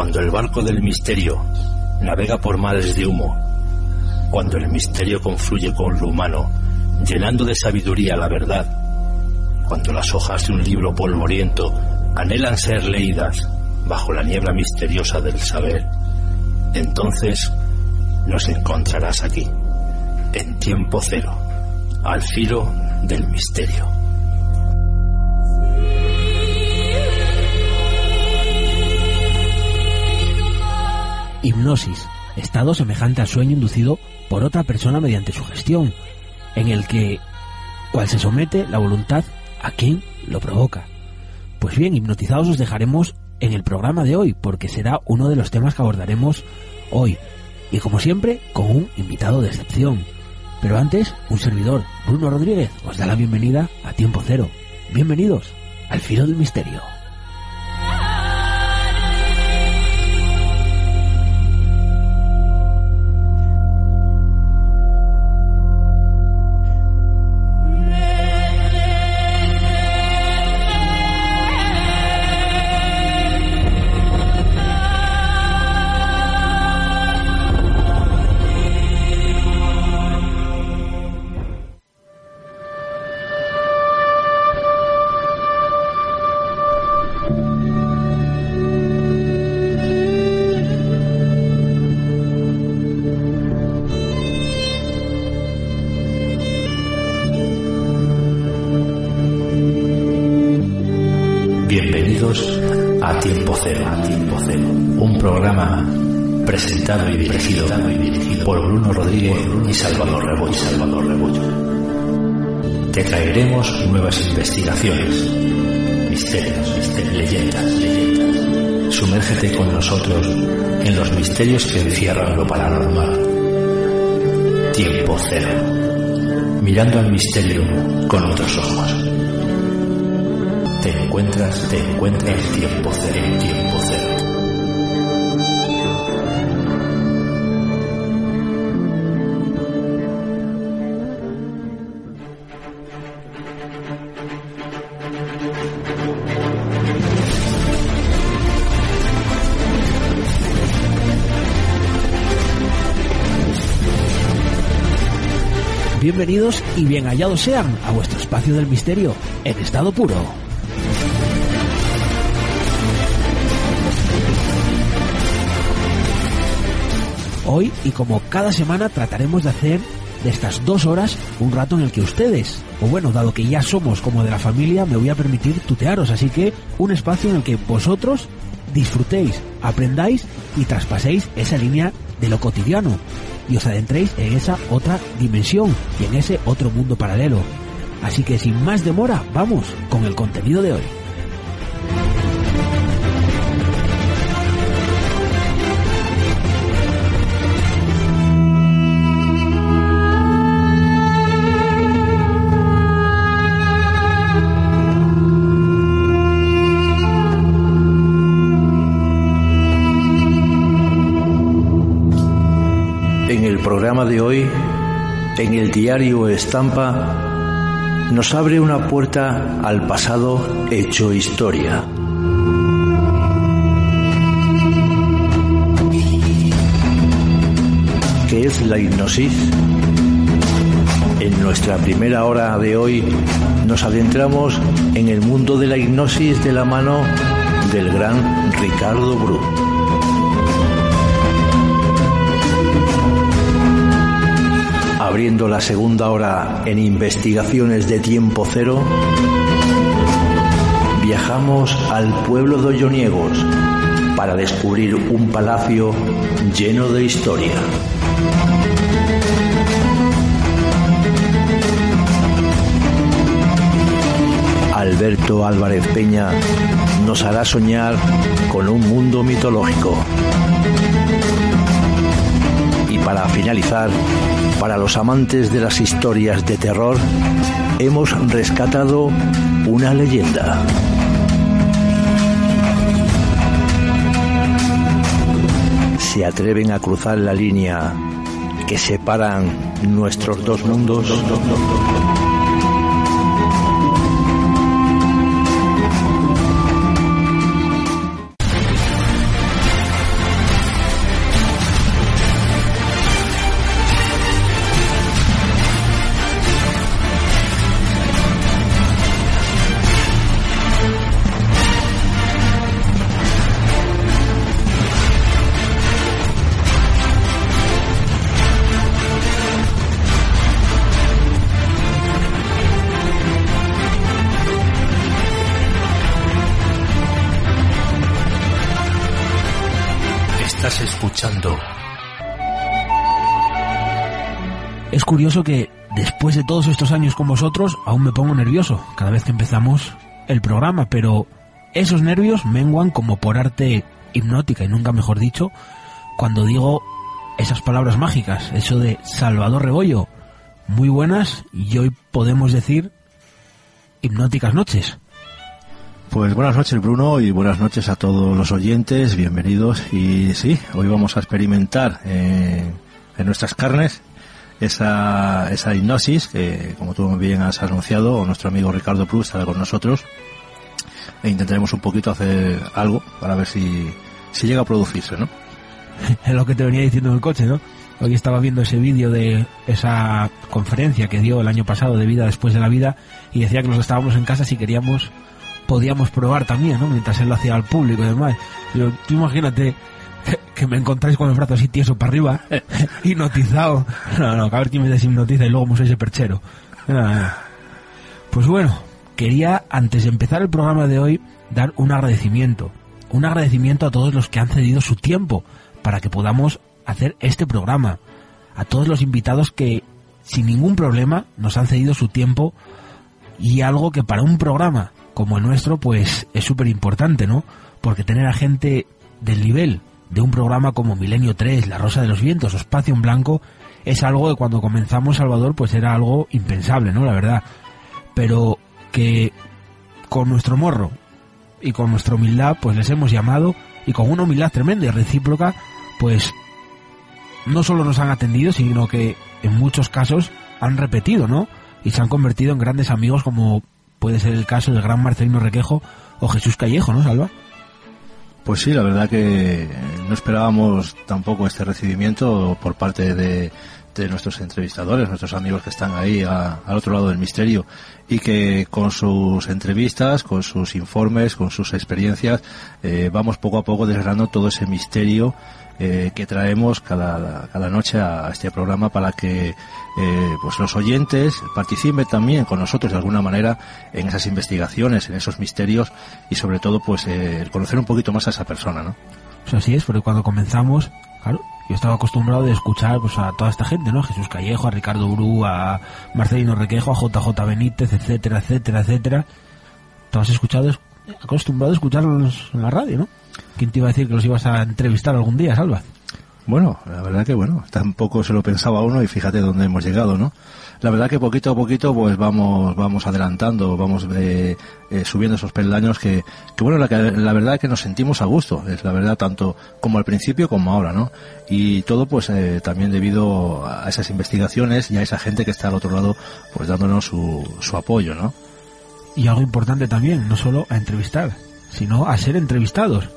Cuando el barco del misterio navega por mares de humo, cuando el misterio confluye con lo humano, llenando de sabiduría la verdad, cuando las hojas de un libro polvoriento anhelan ser leídas bajo la niebla misteriosa del saber, entonces nos encontrarás aquí, en tiempo cero, al filo del misterio. Hipnosis, estado semejante al sueño inducido por otra persona mediante su gestión, en el que, cual se somete la voluntad a quien lo provoca. Pues bien, hipnotizados os dejaremos en el programa de hoy, porque será uno de los temas que abordaremos hoy, y como siempre, con un invitado de excepción. Pero antes, un servidor, Bruno Rodríguez, os da la bienvenida a Tiempo Cero. Bienvenidos al Filo del Misterio. Misterio con otros ojos. Te encuentras, te encuentras en tiempo cero, en tiempo cero. Bienvenidos y bien hallados sean a vuestro espacio del misterio en estado puro. Hoy y como cada semana trataremos de hacer de estas dos horas un rato en el que ustedes, o bueno, dado que ya somos como de la familia, me voy a permitir tutearos, así que un espacio en el que vosotros disfrutéis, aprendáis y traspaséis esa línea de lo cotidiano y os adentréis en esa otra dimensión y en ese otro mundo paralelo. Así que sin más demora, vamos con el contenido de hoy. En el programa de hoy, en el diario Estampa, nos abre una puerta al pasado hecho historia. ¿Qué es la hipnosis? En nuestra primera hora de hoy nos adentramos en el mundo de la hipnosis de la mano del gran Ricardo Bru. Abriendo la segunda hora en investigaciones de tiempo cero, viajamos al pueblo de Olloniegos para descubrir un palacio lleno de historia. Alberto Álvarez Peña nos hará soñar con un mundo mitológico. Para finalizar, para los amantes de las historias de terror, hemos rescatado una leyenda. ¿Se atreven a cruzar la línea que separan nuestros dos mundos? Es curioso que después de todos estos años con vosotros aún me pongo nervioso cada vez que empezamos el programa, pero esos nervios menguan como por arte hipnótica y nunca mejor dicho cuando digo esas palabras mágicas, eso de Salvador Rebollo, muy buenas y hoy podemos decir hipnóticas noches. Pues buenas noches Bruno y buenas noches a todos los oyentes, bienvenidos y sí, hoy vamos a experimentar eh, en nuestras carnes esa, esa hipnosis que como tú bien has anunciado, nuestro amigo Ricardo Prus estará con nosotros e intentaremos un poquito hacer algo para ver si, si llega a producirse, ¿no? Es lo que te venía diciendo en el coche, ¿no? Hoy estaba viendo ese vídeo de esa conferencia que dio el año pasado de vida después de la vida y decía que nos estábamos en casa si queríamos podíamos probar también, ¿no? Mientras él lo hacía al público y demás. Yo, tú imagínate que, me encontráis con el brazo así tieso para arriba, hipnotizado. No, no, a ver quién me deshipnotiza y luego me ese perchero. Pues bueno, quería, antes de empezar el programa de hoy, dar un agradecimiento. Un agradecimiento a todos los que han cedido su tiempo para que podamos hacer este programa. A todos los invitados que, sin ningún problema, nos han cedido su tiempo y algo que para un programa como el nuestro, pues es súper importante, ¿no? Porque tener a gente del nivel de un programa como Milenio 3, La Rosa de los Vientos o Espacio en Blanco, es algo que cuando comenzamos Salvador, pues era algo impensable, ¿no? La verdad. Pero que con nuestro morro y con nuestra humildad pues les hemos llamado y con una humildad tremenda y recíproca pues no solo nos han atendido sino que en muchos casos han repetido, ¿no? Y se han convertido en grandes amigos como puede ser el caso del gran Marcelino Requejo o Jesús Callejo, ¿no, Salva? Pues sí, la verdad que no esperábamos tampoco este recibimiento por parte de, de nuestros entrevistadores, nuestros amigos que están ahí al otro lado del misterio y que con sus entrevistas, con sus informes, con sus experiencias, eh, vamos poco a poco desgranando todo ese misterio eh, que traemos cada, cada noche a este programa para que eh, pues los oyentes participen también con nosotros de alguna manera en esas investigaciones, en esos misterios y sobre todo pues conocer un poquito más a esa persona, ¿no? Pues así es, porque cuando comenzamos, claro, yo estaba acostumbrado de escuchar pues a toda esta gente, ¿no? Jesús Callejo, a Ricardo Bru, a Marcelino Requejo, a JJ Benítez, etcétera, etcétera, etcétera. Estabas escuchado, acostumbrado a escucharlos en la radio, ¿no? ¿Quién te iba a decir que los ibas a entrevistar algún día, Salva? Bueno, la verdad que bueno, tampoco se lo pensaba uno y fíjate dónde hemos llegado, ¿no? La verdad que poquito a poquito pues vamos vamos adelantando, vamos eh, eh, subiendo esos peldaños que, que bueno, la, la verdad es que nos sentimos a gusto, es la verdad tanto como al principio como ahora, ¿no? Y todo pues eh, también debido a esas investigaciones y a esa gente que está al otro lado pues dándonos su, su apoyo, ¿no? Y algo importante también, no solo a entrevistar, sino a ser entrevistados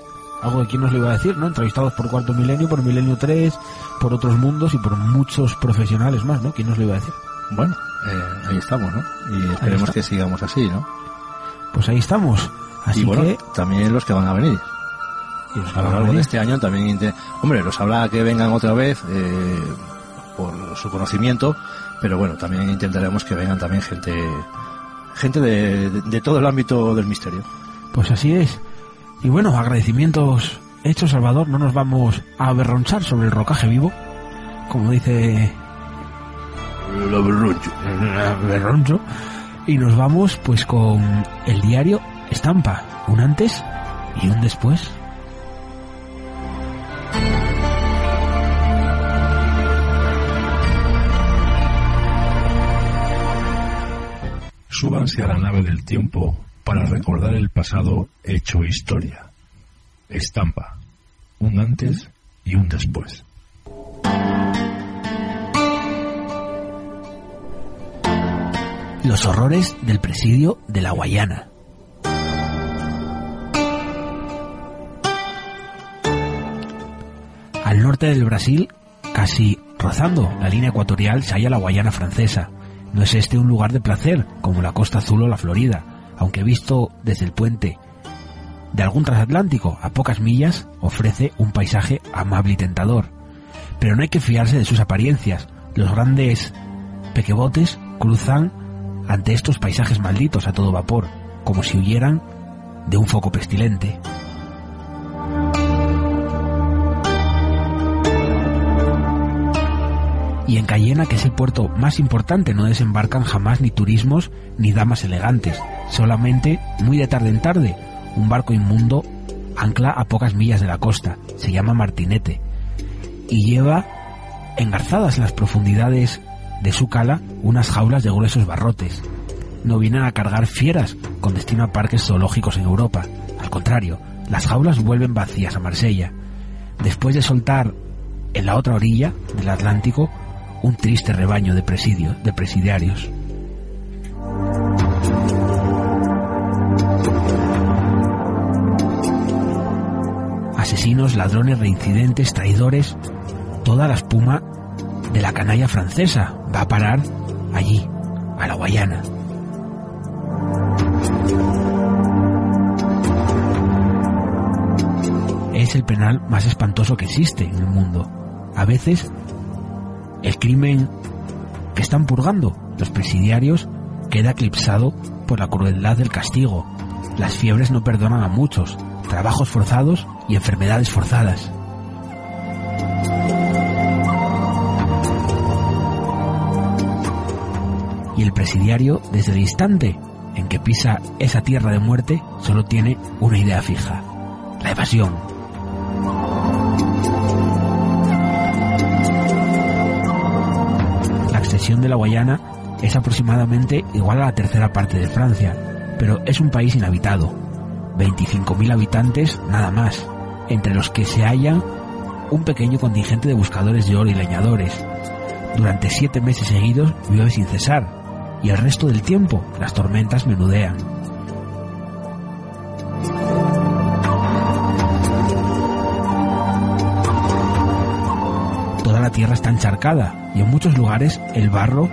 algo de quién nos lo iba a decir, ¿no? Entrevistados por Cuarto Milenio, por Milenio 3, por otros mundos y por muchos profesionales más, ¿no? ¿Quién nos lo iba a decir? Bueno, eh, ahí estamos, ¿no? Y esperemos que sigamos así, ¿no? Pues ahí estamos. Así y bueno, que... también los que van a venir. Y los a lo largo de este año también... Hombre, los habrá que vengan otra vez eh, por su conocimiento, pero bueno, también intentaremos que vengan también gente gente de, de, de todo el ámbito del misterio. Pues así es. Y bueno, agradecimientos hechos, Salvador. No nos vamos a averronchar sobre el rocaje vivo, como dice el averroncho. averroncho. Y nos vamos pues con el diario Estampa, un antes y un después. Súbanse a la nave del tiempo para recordar el pasado hecho historia. Estampa, un antes y un después. Los horrores del presidio de la Guayana. Al norte del Brasil, casi rozando la línea ecuatorial, se halla la Guayana francesa. No es este un lugar de placer, como la Costa Azul o la Florida, aunque visto desde el puente de algún transatlántico a pocas millas, ofrece un paisaje amable y tentador. Pero no hay que fiarse de sus apariencias. Los grandes pequebotes cruzan ante estos paisajes malditos a todo vapor, como si huyeran de un foco pestilente. y en Cayena, que es el puerto más importante, no desembarcan jamás ni turismos ni damas elegantes, Solamente, muy de tarde en tarde, un barco inmundo ancla a pocas millas de la costa. Se llama Martinete. Y lleva engarzadas en las profundidades de su cala unas jaulas de gruesos barrotes. No vienen a cargar fieras con destino a parques zoológicos en Europa. Al contrario, las jaulas vuelven vacías a Marsella. Después de soltar en la otra orilla del Atlántico un triste rebaño de presidio, de presidiarios. Asesinos, ladrones, reincidentes, traidores, toda la espuma de la canalla francesa va a parar allí, a la Guayana. Es el penal más espantoso que existe en el mundo. A veces el crimen que están purgando los presidiarios queda eclipsado por la crueldad del castigo. Las fiebres no perdonan a muchos, trabajos forzados y enfermedades forzadas. Y el presidiario, desde el instante en que pisa esa tierra de muerte, solo tiene una idea fija, la evasión. de la Guayana es aproximadamente igual a la tercera parte de Francia, pero es un país inhabitado. 25.000 habitantes nada más, entre los que se hallan un pequeño contingente de buscadores de oro y leñadores. Durante siete meses seguidos llueve sin cesar, y el resto del tiempo las tormentas menudean. Toda la tierra está encharcada y en muchos lugares el barro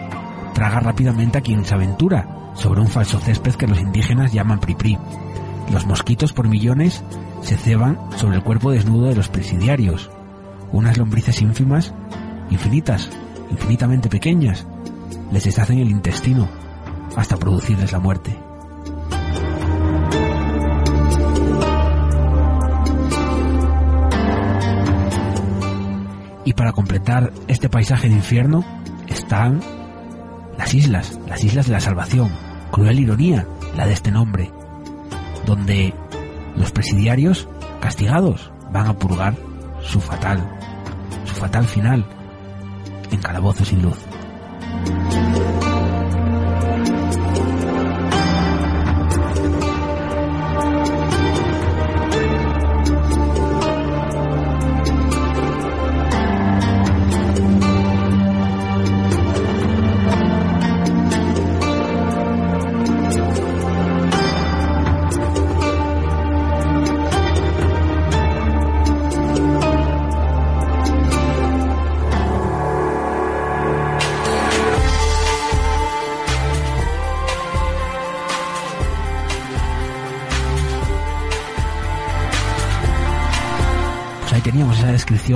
traga rápidamente a quien se aventura sobre un falso césped que los indígenas llaman pripri. Los mosquitos por millones se ceban sobre el cuerpo desnudo de los presidiarios. Unas lombrices ínfimas, infinitas, infinitamente pequeñas, les deshacen el intestino hasta producirles la muerte. Y para completar este paisaje de infierno están las islas, las islas de la salvación. Cruel ironía la de este nombre, donde los presidiarios castigados van a purgar su fatal, su fatal final en calabozos sin luz.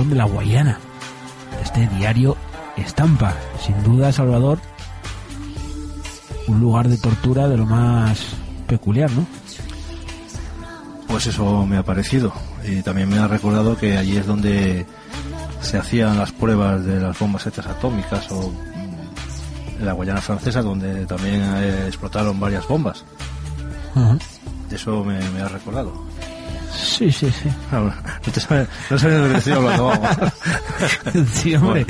De la Guayana, este diario Estampa. Sin duda, Salvador, un lugar de tortura de lo más peculiar, ¿no? Pues eso me ha parecido. Y también me ha recordado que allí es donde se hacían las pruebas de las bombas hechas atómicas o mm, en la Guayana francesa, donde también eh, explotaron varias bombas. Eso me ha recordado. Sí, sí, sí. Ah, no, sabes, no sabes de lo que estoy hablando, sí, hombre.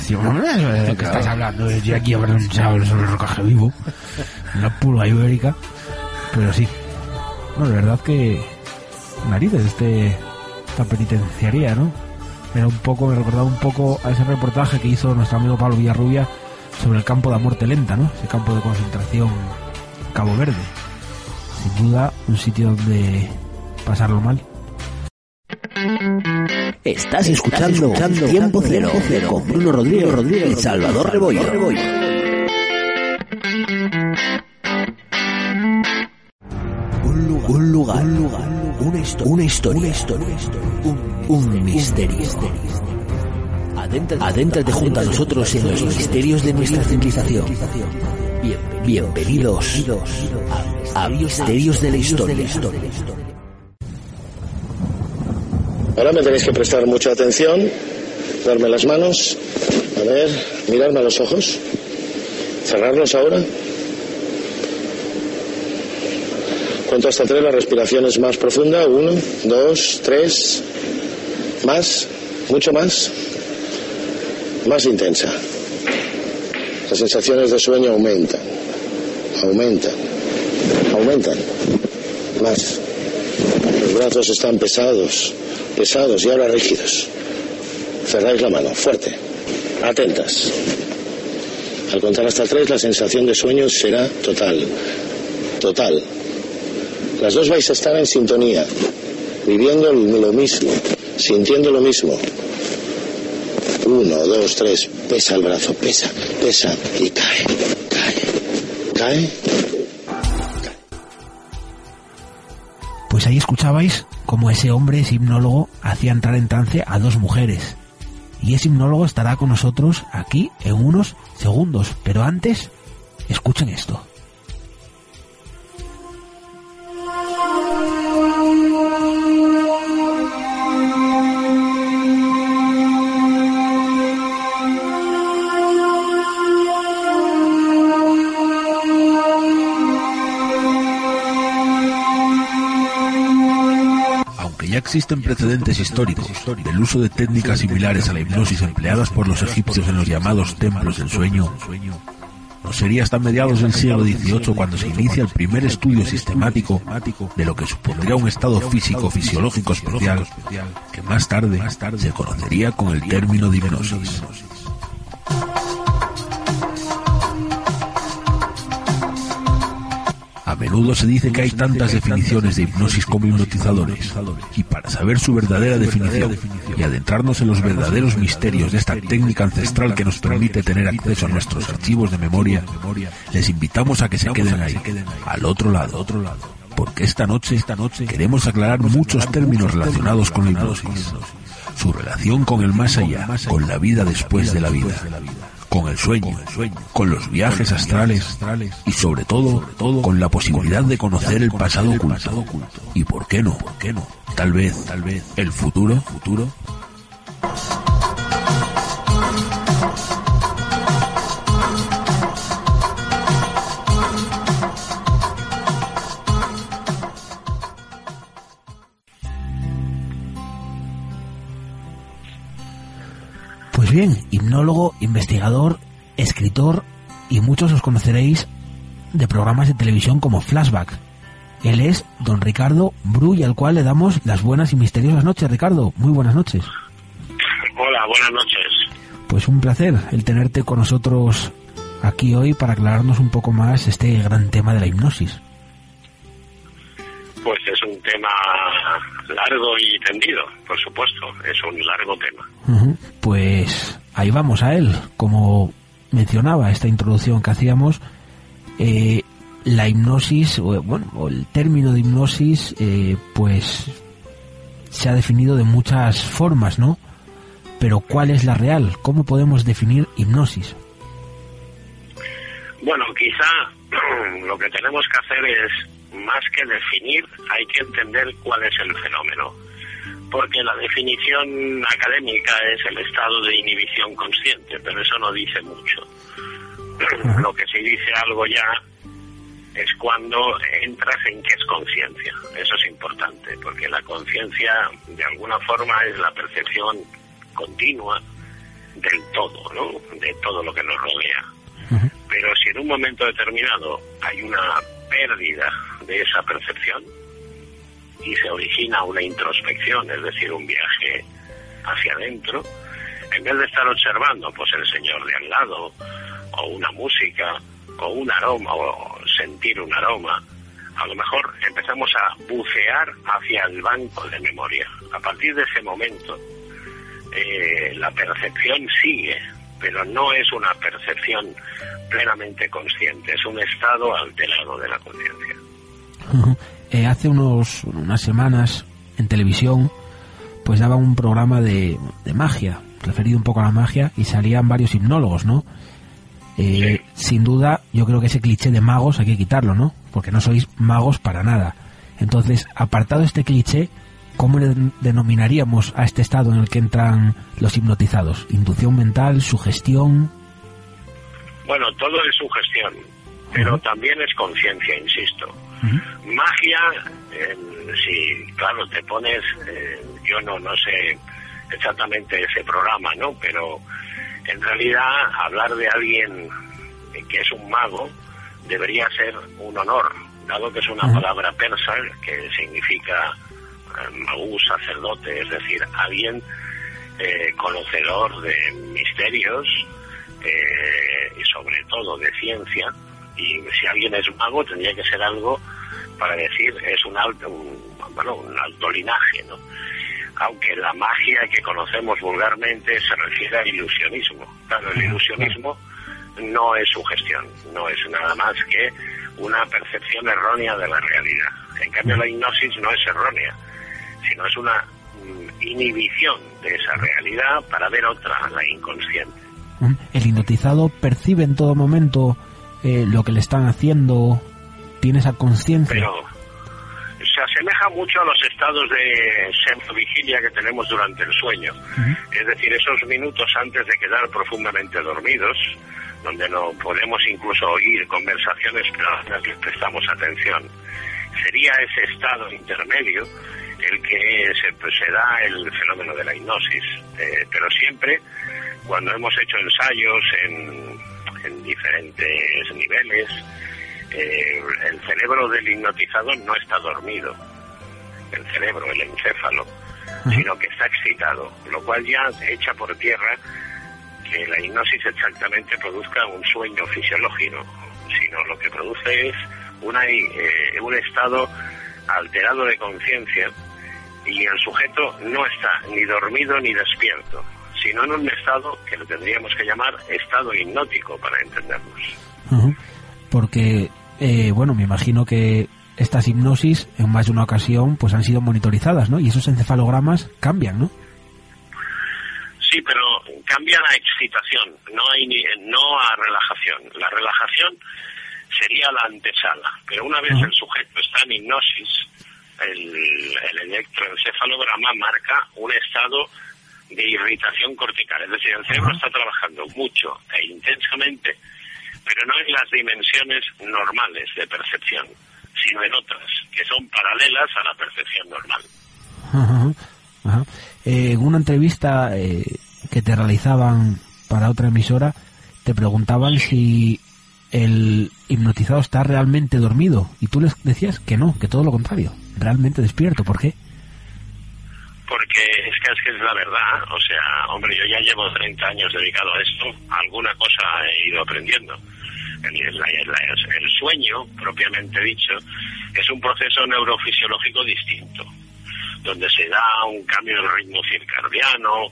Sí, hombre, ¿de qué estás hablando? Yo aquí hablando sobre el rocaje vivo. Una pulga ibérica. Pero sí. No, de verdad que... Narices, este... Esta penitenciaría, ¿no? Era un poco, me recordaba un poco a ese reportaje que hizo nuestro amigo Pablo Villarrubia sobre el campo de muerte lenta, ¿no? Ese campo de concentración Cabo Verde. Sin duda, un sitio donde pasarlo mal. Estás escuchando, Tiempo, Cero, con Bruno Rodríguez, Rodríguez y Salvador Rebollo. Un lugar, un lugar, un lugar una, historia, una historia, un, misterio. Adéntrate junto a nosotros en los misterios de nuestra civilización. Bienvenidos a Misterios de la Historia. Ahora me tenéis que prestar mucha atención darme las manos. A ver, mirarme a los ojos. Cerrarlos ahora. Cuento hasta tres, la respiración es más profunda. Uno, dos, tres. Más, mucho más. Más intensa. Las sensaciones de sueño aumentan. Aumentan. Aumentan. Más. Brazos están pesados. Pesados y ahora rígidos. Cerráis la mano, fuerte. Atentas. Al contar hasta tres, la sensación de sueño será total. Total. Las dos vais a estar en sintonía, viviendo lo mismo, sintiendo lo mismo. Uno, dos, tres. Pesa el brazo, pesa, pesa y cae, cae, cae. Pues ahí escuchabais cómo ese hombre, ese hipnólogo, hacía entrar en trance a dos mujeres. Y ese hipnólogo estará con nosotros aquí en unos segundos. Pero antes, escuchen esto. Ya existen precedentes históricos del uso de técnicas similares a la hipnosis empleadas por los egipcios en los llamados templos del sueño, no sería hasta mediados del siglo XVIII cuando se inicia el primer estudio sistemático de lo que supondría un estado físico fisiológico especial que más tarde se conocería con el término de hipnosis. Menudo se dice que hay tantas definiciones de hipnosis como hipnotizadores, y para saber su verdadera definición y adentrarnos en los verdaderos misterios de esta técnica ancestral que nos permite tener acceso a nuestros archivos de memoria, les invitamos a que se queden ahí, al otro lado, porque esta noche, esta noche queremos aclarar muchos términos relacionados con la hipnosis, su relación con el más allá, con la vida después de la vida con el sueño, con los viajes astrales y sobre todo, con la posibilidad de conocer el pasado oculto. ¿Y por qué no? ¿Por qué no? Tal vez, tal vez, el futuro, futuro. Bien, hipnólogo, investigador, escritor y muchos os conoceréis de programas de televisión como Flashback. Él es don Ricardo Bru y al cual le damos las buenas y misteriosas noches. Ricardo, muy buenas noches. Hola, buenas noches. Pues un placer el tenerte con nosotros aquí hoy para aclararnos un poco más este gran tema de la hipnosis. Pues tema largo y tendido, por supuesto, es un largo tema. Pues ahí vamos a él. Como mencionaba esta introducción que hacíamos, eh, la hipnosis, o, bueno, o el término de hipnosis, eh, pues se ha definido de muchas formas, ¿no? Pero ¿cuál es la real? ¿Cómo podemos definir hipnosis? Bueno, quizá lo que tenemos que hacer es, más que definir, hay que entender cuál es el fenómeno. Porque la definición académica es el estado de inhibición consciente, pero eso no dice mucho. Lo que sí dice algo ya es cuando entras en qué es conciencia. Eso es importante, porque la conciencia de alguna forma es la percepción continua del todo, ¿no? De todo lo que nos rodea. Pero si en un momento determinado hay una pérdida de esa percepción y se origina una introspección, es decir, un viaje hacia adentro, en vez de estar observando pues el señor de al lado o una música o un aroma o sentir un aroma, a lo mejor empezamos a bucear hacia el banco de memoria. A partir de ese momento, eh, la percepción sigue, pero no es una percepción plenamente consciente, es un estado alterado de la conciencia. Eh, hace unos, unas semanas en televisión pues daba un programa de, de magia, referido un poco a la magia, y salían varios hipnólogos, ¿no? Eh, Sin duda, yo creo que ese cliché de magos hay que quitarlo, ¿no? Porque no sois magos para nada. Entonces, apartado este cliché, ¿cómo le denominaríamos a este estado en el que entran los hipnotizados? ¿Inducción mental, sugestión? Bueno, todo es sugestión, pero también es conciencia, insisto. Magia, si claro, te pones, eh, yo no, no sé exactamente ese programa, ¿no? Pero en realidad hablar de alguien que es un mago debería ser un honor, dado que es una palabra persa que significa magú, sacerdote, es decir, alguien eh, conocedor de misterios eh, y sobre todo de ciencia. Y si alguien es mago tendría que ser algo para decir es un alto, bueno, un alto linaje, ¿no? Aunque la magia que conocemos vulgarmente se refiere al ilusionismo. Claro, el ilusionismo no es sugestión, no es nada más que una percepción errónea de la realidad. En cambio, la hipnosis no es errónea, sino es una mm, inhibición de esa realidad para ver otra, la inconsciente. ¿El hipnotizado percibe en todo momento eh, lo que le están haciendo? ¿Tiene esa conciencia? Pero se asemeja mucho a los estados de vigilia que tenemos durante el sueño. Es decir, esos minutos antes de quedar profundamente dormidos, donde no podemos incluso oír conversaciones pero a las que prestamos atención. Sería ese estado intermedio el que se, pues, se da el fenómeno de la hipnosis. Eh, pero siempre, cuando hemos hecho ensayos en, en diferentes niveles, eh, el cerebro del hipnotizado no está dormido, el cerebro, el encéfalo, sino que está excitado, lo cual ya echa por tierra que la hipnosis exactamente produzca un sueño fisiológico, sino lo que produce es una, eh, un estado alterado de conciencia y el sujeto no está ni dormido ni despierto, sino en un estado que lo tendríamos que llamar estado hipnótico para entendernos. Porque, eh, bueno, me imagino que estas hipnosis en más de una ocasión pues han sido monitorizadas, ¿no? Y esos encefalogramas cambian, ¿no? Sí, pero cambia la excitación, no hay ni, no a relajación. La relajación sería la antesala, pero una vez el sujeto está en hipnosis, el, el electroencefalograma marca un estado de irritación cortical, es decir, el cerebro está trabajando mucho e intensamente, pero no en las dimensiones normales de percepción, sino en otras, que son paralelas a la percepción normal. Eh, en una entrevista eh, que te realizaban para otra emisora, te preguntaban si el hipnotizado está realmente dormido y tú les decías que no, que todo lo contrario, realmente despierto. ¿Por qué? Porque es que es, que es la verdad, o sea, hombre, yo ya llevo 30 años dedicado a esto, alguna cosa he ido aprendiendo. El, el sueño, propiamente dicho, es un proceso neurofisiológico distinto, donde se da un cambio del ritmo circadiano,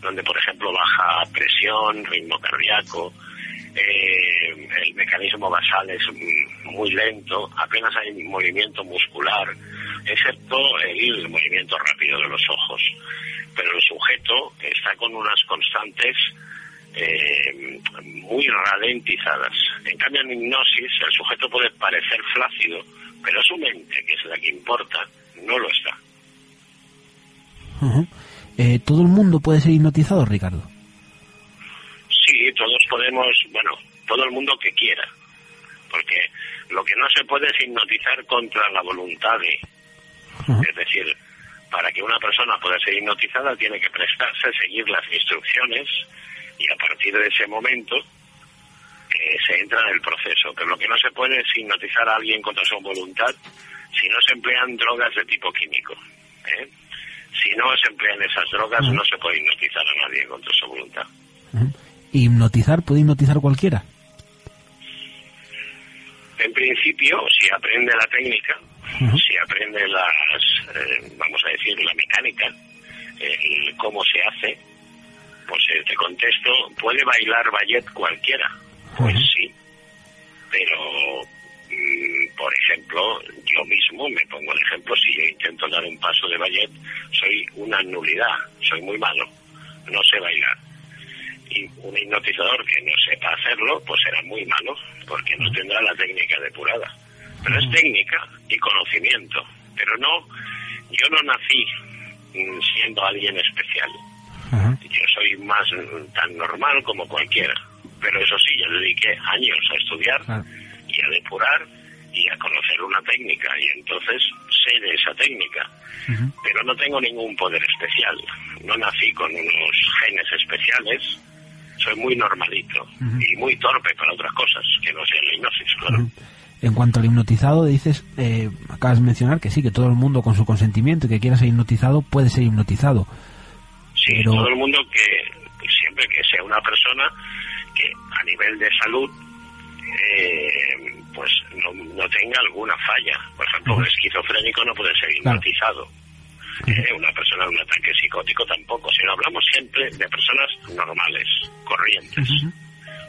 donde por ejemplo baja presión, ritmo cardíaco, eh, el mecanismo basal es muy lento, apenas hay movimiento muscular, excepto el movimiento rápido de los ojos. Pero el sujeto está con unas constantes eh, muy ralentizadas. En cambio, en hipnosis, el sujeto puede parecer flácido, pero su mente, que es la que importa, no lo está. Eh, ¿Todo el mundo puede ser hipnotizado, Ricardo? Sí, todos podemos, bueno, todo el mundo que quiera, porque lo que no se puede es hipnotizar contra la voluntad de, es decir, para que una persona pueda ser hipnotizada tiene que prestarse, seguir las instrucciones y a partir de ese momento eh, se entra en el proceso. Pero lo que no se puede es hipnotizar a alguien contra su voluntad si no se emplean drogas de tipo químico. ¿eh? si no se emplean esas drogas, no se puede hipnotizar a nadie contra su voluntad. ¿Hipnotizar puede hipnotizar cualquiera? En principio, si aprende la técnica, si aprende las, eh, vamos a decir, la mecánica, cómo se hace, pues eh, te contesto, ¿puede bailar ballet cualquiera? Pues sí, pero mm, por ejemplo, yo mismo me pongo el ejemplo, si yo intento dar un paso de ballet, soy una nulidad, soy muy malo, no sé bailar. Y un hipnotizador que no sepa hacerlo, pues será muy malo, porque no tendrá la técnica depurada. Pero es técnica y conocimiento, pero no yo no nací mm, siendo alguien especial. Yo soy más tan normal como cualquiera. Pero eso sí, yo dediqué años a estudiar y a depurar y a conocer una técnica y entonces sé de esa técnica. Pero no tengo ningún poder especial. No nací con unos genes especiales. Soy muy normalito y muy torpe para otras cosas que no sea la hipnosis, claro. En cuanto al hipnotizado, dices, eh, acabas de mencionar que sí, que todo el mundo con su consentimiento y que quiera ser hipnotizado puede ser hipnotizado. Sí, todo el mundo que siempre que sea una persona que a nivel de salud eh, pues no, no, tenga alguna falla. Por ejemplo, un esquizofrénico no puede ser hipnotizado. Eh, una persona de un ataque psicótico tampoco. Si no hablamos siempre de personas normales, corrientes.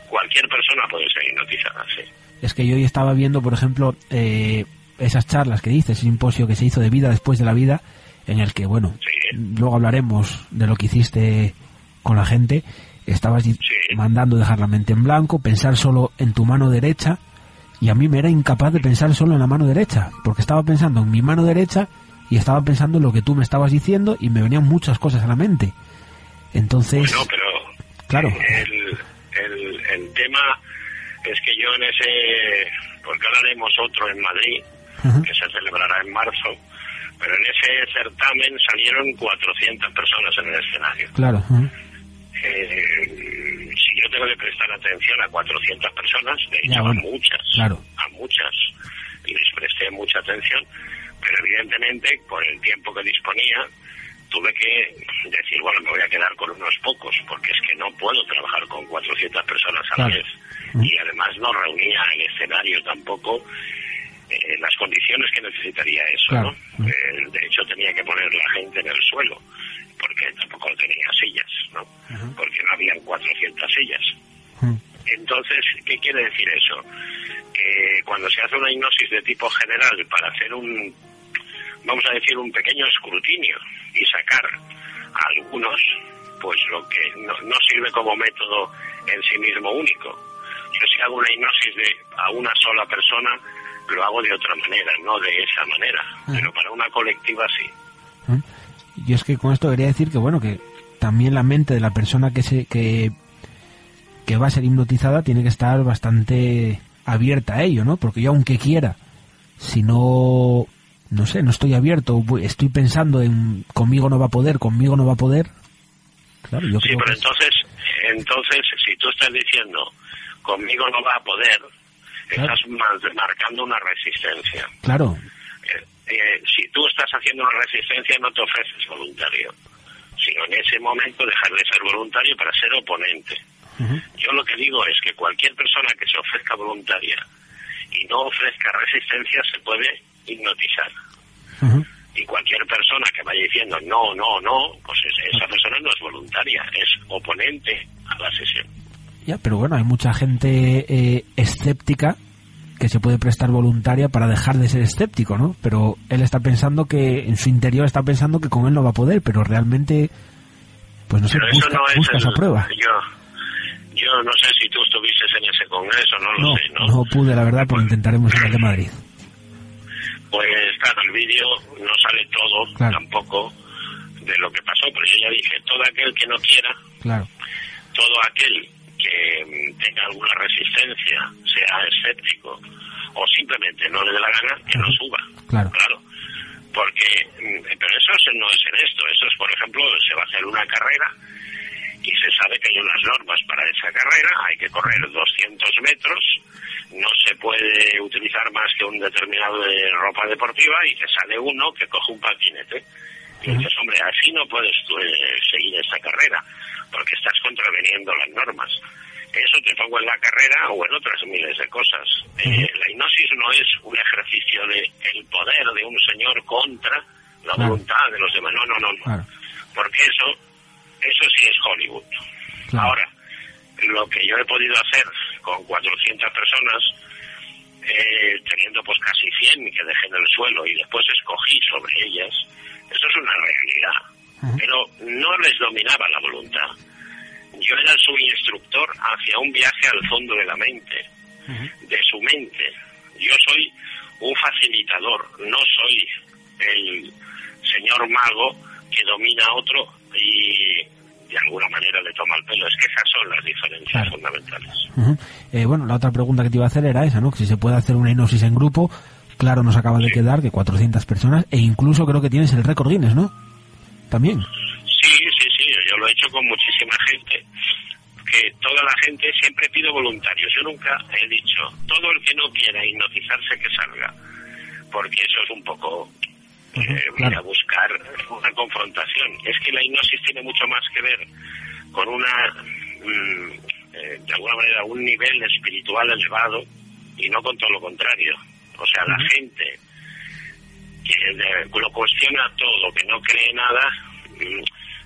Cualquier persona puede ser hipnotizada, sí es que yo hoy estaba viendo, por ejemplo, eh, esas charlas que dices, simposio que se hizo de vida después de la vida, en el que, bueno, luego hablaremos de lo que hiciste con la gente, estabas mandando dejar la mente en blanco, pensar solo en tu mano derecha, y a mí me era incapaz de pensar solo en la mano derecha, porque estaba pensando en mi mano derecha y estaba pensando en lo que tú me estabas diciendo y me venían muchas cosas a la mente. Entonces... Bueno, pero claro. el, el tema es que yo en ese, porque ahora haremos otro en Madrid, que se celebrará en marzo, pero en ese certamen salieron 400 personas en el escenario. Claro. Eh, si yo tengo que prestar atención a 400 personas, de hecho a muchas, claro. a muchas, y les presté mucha atención, pero evidentemente por el tiempo que disponía, tuve que decir, bueno, me voy a quedar con unos pocos, porque es que no puedo trabajar con 400 personas a la vez y además no reunía el escenario tampoco eh, las condiciones que necesitaría eso, ¿no? Eh, de hecho tenía que poner la gente en el suelo porque tampoco tenía sillas, ¿no? Porque no habían 400 sillas. Entonces, ¿qué quiere decir eso? Que cuando se hace una hipnosis de tipo general para hacer un, vamos a decir, un pequeño escrutinio y sacar a algunos, pues lo que no, no sirve como método en sí mismo único yo si hago una hipnosis de, a una sola persona, lo hago de otra manera, no de esa manera, ah. pero para una colectiva sí. Y es que con esto quería decir que, bueno, que también la mente de la persona que, se, que, que va a ser hipnotizada tiene que estar bastante abierta a ello, ¿no? Porque yo aunque quiera, si no, no sé, no estoy abierto, estoy pensando en conmigo no va a poder, conmigo no va a poder. Claro, yo sí, pero entonces, entonces, si tú estás diciendo conmigo no va a poder, estás marcando una resistencia. Claro. Eh, eh, si tú estás haciendo una resistencia, no te ofreces voluntario, sino en ese momento dejar de ser voluntario para ser oponente. Yo lo que digo es que cualquier persona que se ofrezca voluntaria y no ofrezca resistencia se puede hipnotizar. Y cualquier persona que vaya diciendo no, no, no, pues esa persona no es voluntaria, es oponente a la sesión pero bueno, hay mucha gente eh, escéptica que se puede prestar voluntaria para dejar de ser escéptico, ¿no? Pero él está pensando que, en su interior está pensando que con él no va a poder, pero realmente, pues no sé, busca, no esa prueba. Yo, yo no sé si tú estuviste en ese congreso, no lo sé, ¿no? No pude, la verdad, pero intentaremos ir al de Madrid. Pues claro, el vídeo no sale todo tampoco de lo que pasó, pero yo ya dije, todo aquel que no quiera, claro. todo aquel que mm, tenga alguna resistencia, sea escéptico o simplemente no le dé la gana, que no suba. Claro. Porque, mm, pero eso no es en esto. Eso es, por ejemplo, se va a hacer una carrera y se sabe que hay unas normas para esa carrera. Hay que correr 200 metros, no se puede utilizar más que un determinado de ropa deportiva y te sale uno que coge un patinete. Y dices, hombre, así no puedes eh, seguir esta carrera porque estás contraveniendo las normas. Eso te pongo en la carrera o en otras miles de cosas. Eh, la hipnosis no es un ejercicio de el poder de un señor contra la voluntad de los demás. No, no, no. Porque eso, eso sí es Hollywood. Ahora, lo que yo he podido hacer con 400 personas, eh, teniendo pues casi 100 que dejé en el suelo y después escogí sobre ellas, eso es una realidad pero no les dominaba la voluntad. Yo era su instructor hacia un viaje al fondo de la mente, de su mente. Yo soy un facilitador, no soy el señor mago que domina a otro y de alguna manera le toma el pelo. Es que esas son las diferencias fundamentales. Eh, bueno, la otra pregunta que te iba a hacer era esa, ¿no? Que si se puede hacer una hipnosis en grupo, claro, nos acaba de quedar que 400 personas, e incluso creo que tienes el récord Guinness, ¿no? También. Sí, sí, sí, yo lo he hecho con muchísima gente, que toda la gente siempre pido voluntarios. Yo nunca he dicho, todo el que no quiera hipnotizarse que salga, porque eso es un poco eh, a buscar una confrontación. Es que la hipnosis tiene mucho más que ver con una, mm, eh, de alguna manera, un nivel espiritual elevado y no con todo lo contrario. O sea, la gente que lo cuestiona todo, que no cree nada, mm,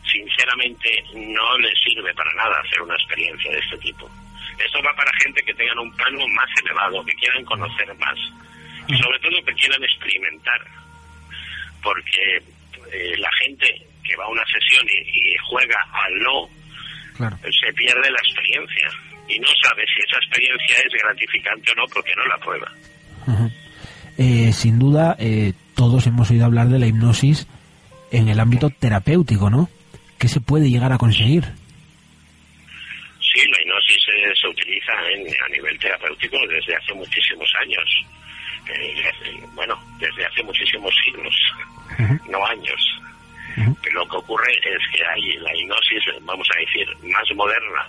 sinceramente no le sirve para nada hacer una experiencia de este tipo. Esto va para gente que tengan un plano más elevado, que quieran conocer más. Y sobre todo que quieran experimentar. Porque eh, la gente que va a una sesión y, juega al no, se pierde la experiencia. Y no sabe si esa experiencia es gratificante o no porque no la prueba. Eh, sin duda, eh, todos hemos oído hablar de la hipnosis en el ámbito terapéutico, ¿no? ¿Qué se puede llegar a conseguir? Sí, la hipnosis se utiliza a nivel terapéutico desde hace muchísimos años bueno, desde hace muchísimos siglos, no años. Lo que ocurre es que hay la hipnosis, vamos a decir, más moderna,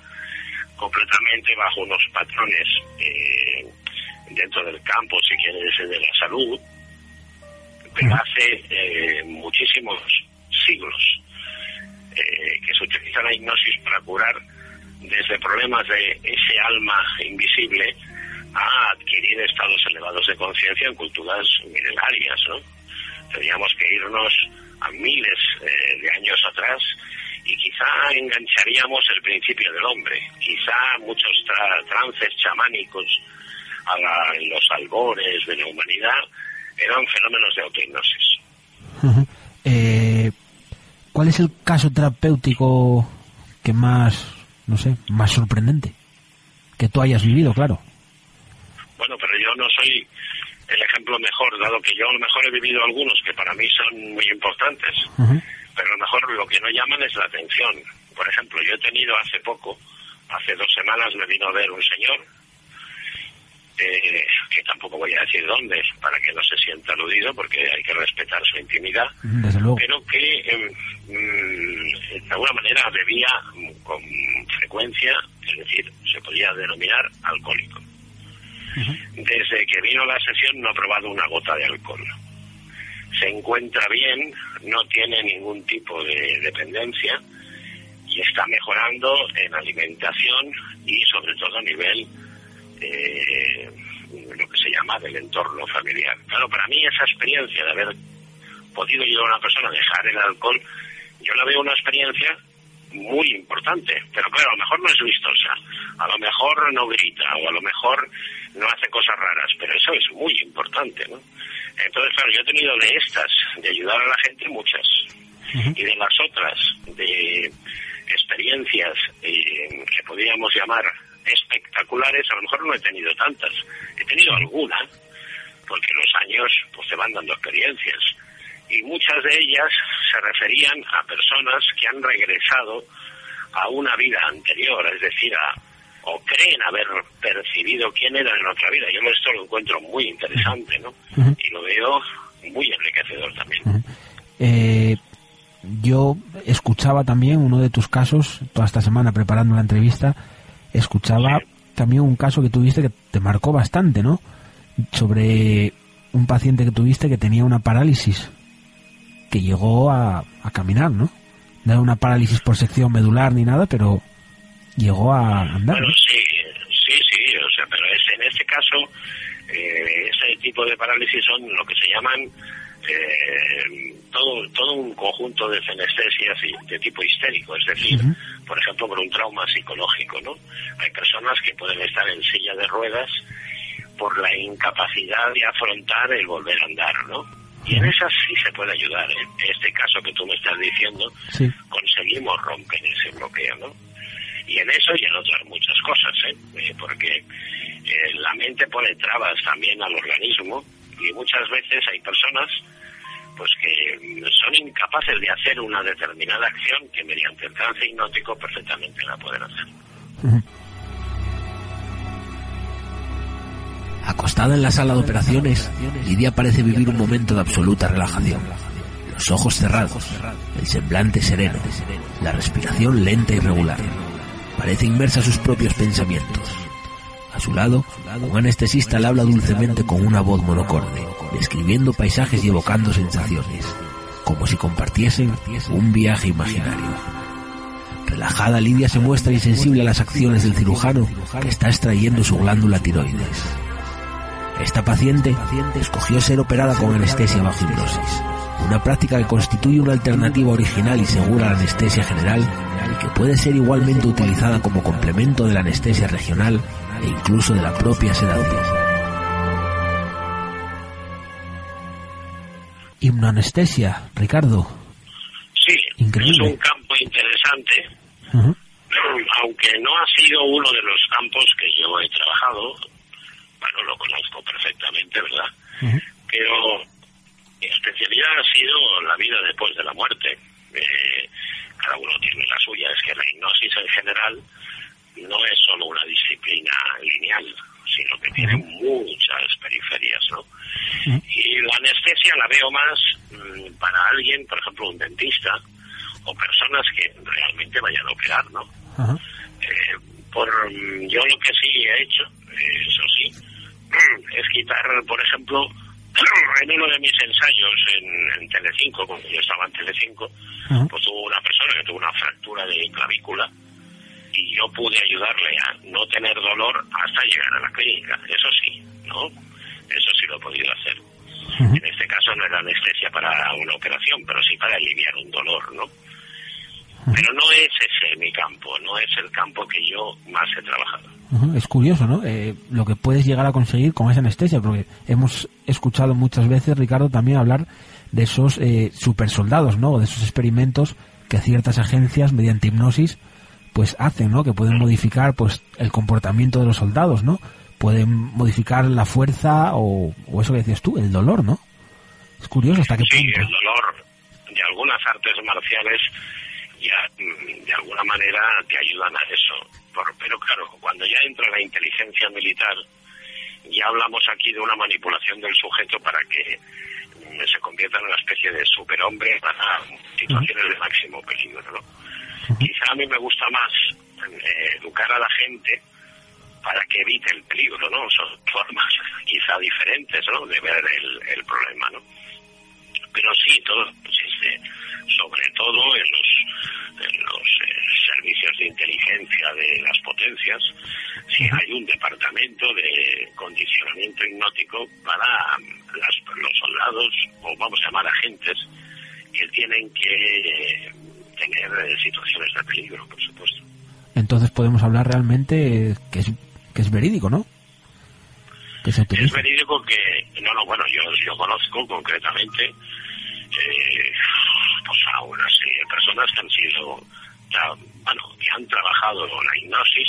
completamente bajo unos patrones eh, dentro del campo, si quieres, de la salud, pero hace eh, muchísimos siglos eh, que se utiliza la hipnosis para curar desde problemas de ese alma invisible a adquirir estados elevados de conciencia en culturas milenarias, ¿no? Teníamos que irnos a miles eh, de años atrás y quizá engancharíamos el principio del hombre. Quizá muchos trances chamánicos a en los albores de la humanidad eran fenómenos de autohipnosis. Eh, ¿Cuál es el caso terapéutico que más, no sé, más sorprendente? Que tú hayas vivido, claro. Bueno, pero yo no soy el ejemplo mejor, dado que yo a lo mejor he vivido algunos que para mí son muy importantes, pero a lo mejor lo que no llaman es la atención. Por ejemplo, yo he tenido hace poco, hace dos semanas me vino a ver un señor, eh, que tampoco voy a decir dónde, para que no se sienta aludido, porque hay que respetar su intimidad, pero que em, mm, de alguna manera bebía con frecuencia, es decir, se podía denominar alcohólico. Desde que vino la sesión no ha probado una gota de alcohol. Se encuentra bien, no tiene ningún tipo de dependencia y está mejorando en alimentación y sobre todo a nivel eh, lo que se llama del entorno familiar. Claro, para mí esa experiencia de haber podido ayudar a una persona a dejar el alcohol, yo la veo una experiencia muy importante, pero claro, a lo mejor no es vistosa, a lo mejor no grita o a lo mejor no hace cosas raras, pero eso es muy importante, ¿no? Entonces, claro, yo he tenido de estas, de ayudar a la gente, muchas, y de las otras, de experiencias eh, que podríamos llamar espectaculares, a lo mejor no he tenido tantas, he tenido algunas, porque los años pues te van dando experiencias, y muchas de ellas se referían a personas que han regresado a una vida anterior, es decir, a, o creen haber percibido quién eran en otra vida. Yo esto lo encuentro muy interesante, ¿no? Y lo veo muy enriquecedor también. Eh, yo escuchaba también uno de tus casos, toda esta semana preparando la entrevista, escuchaba también un caso que tuviste que te marcó bastante, ¿no? Sobre un paciente que tuviste que tenía una parálisis, que llegó a, a caminar, ¿no? No era una parálisis por sección medular ni nada, pero llegó a andar. Bueno, sí, sí, sí, o sea, pero es, en este caso, eh, ese tipo de parálisis son lo que se llaman eh, todo, todo un conjunto de senestesias de tipo histérico, es decir, por ejemplo, por un trauma psicológico, ¿no? Hay personas que pueden estar en silla de ruedas por la incapacidad de afrontar el volver a andar, ¿no? Y en esas sí se puede ayudar. En este caso que tú me estás diciendo, conseguimos romper ese bloqueo, ¿no? y en eso y en otras muchas cosas, ¿eh? eh porque eh, la mente pone trabas también al organismo y muchas veces hay personas pues que son incapaces de hacer una determinada acción que mediante el trance hipnótico perfectamente la pueden hacer. Acostada en la sala de operaciones, Lidia parece vivir un momento de absoluta relajación. Los ojos cerrados, el semblante sereno, la respiración lenta y regular. Parece inmersa en sus propios pensamientos. A su lado, un anestesista le habla dulcemente con una voz monocorde, describiendo paisajes y evocando sensaciones, como si compartiesen un viaje imaginario. Relajada, Lidia se muestra insensible a las acciones del cirujano que está extrayendo su glándula tiroides. Esta paciente escogió ser operada con anestesia bajo hipnosis, una práctica que constituye una alternativa original y segura a la anestesia general y que puede ser igualmente utilizada como complemento de la anestesia regional e incluso de la propia sedación. Hipnoanestesia, Ricardo. Sí, Increíble. es un campo interesante, aunque no ha sido uno de los campos que yo he trabajado, bueno, lo conozco perfectamente, ¿verdad? Pero mi especialidad ha sido la vida después de la muerte. Eh, cada uno tiene la suya, es que la hipnosis en general no es solo una disciplina lineal, sino que tiene muchas periferias, ¿no? Y la anestesia la veo más mm, para alguien, por ejemplo, un dentista, o personas que realmente vayan a operar, ¿no? Eh, por mm, yo lo que sí he hecho, eh, eso sí, es quitar, por ejemplo, en uno de mis ensayos en, en Telecinco, cuando yo estaba en Telecinco, pues hubo una persona que tuvo una fractura de clavícula y yo pude ayudarle a no tener dolor hasta llegar a la clínica. Eso sí, ¿no? Eso sí lo he podido hacer. En este caso no era anestesia para una operación, pero sí para aliviar un dolor, ¿no? Pero no es ese mi campo, no es el campo que yo más he trabajado. Es curioso, ¿no? Eh, lo que puedes llegar a conseguir con esa anestesia, porque hemos escuchado muchas veces, Ricardo, también hablar de esos eh, supersoldados, ¿no? O de esos experimentos que ciertas agencias, mediante hipnosis, pues hacen, ¿no? Que pueden modificar, pues, el comportamiento de los soldados, ¿no? Pueden modificar la fuerza o, o eso que decías tú, el dolor, ¿no? Es curioso hasta qué Sí, punto. el dolor de algunas artes marciales ya mm, de alguna manera te ayudan a eso. Por- pero claro, cuando ya entra la inteligencia militar, ya hablamos aquí de una manipulación del sujeto para que mm, se convierta en una especie de superhombre para situaciones de máximo peligro. ¿no? Quizá a mí me gusta más eh, educar a la gente para que evite el peligro, ¿no? Son formas quizá diferentes, ¿no? De ver el, el problema, ¿no? Pero sí, todo consiste sobre todo en los, en los eh, servicios de inteligencia de las potencias, si hay un departamento de condicionamiento hipnótico para mm, las- los soldados, o vamos a llamar agentes, que tienen que eh, tener eh, situaciones de peligro, por supuesto. Entonces podemos hablar realmente que es, que es verídico, ¿no? Que se Es verídico que, no, no, bueno, yo, yo conozco concretamente eh, pues a una serie de personas que han sido, tra- bueno, que han trabajado la hipnosis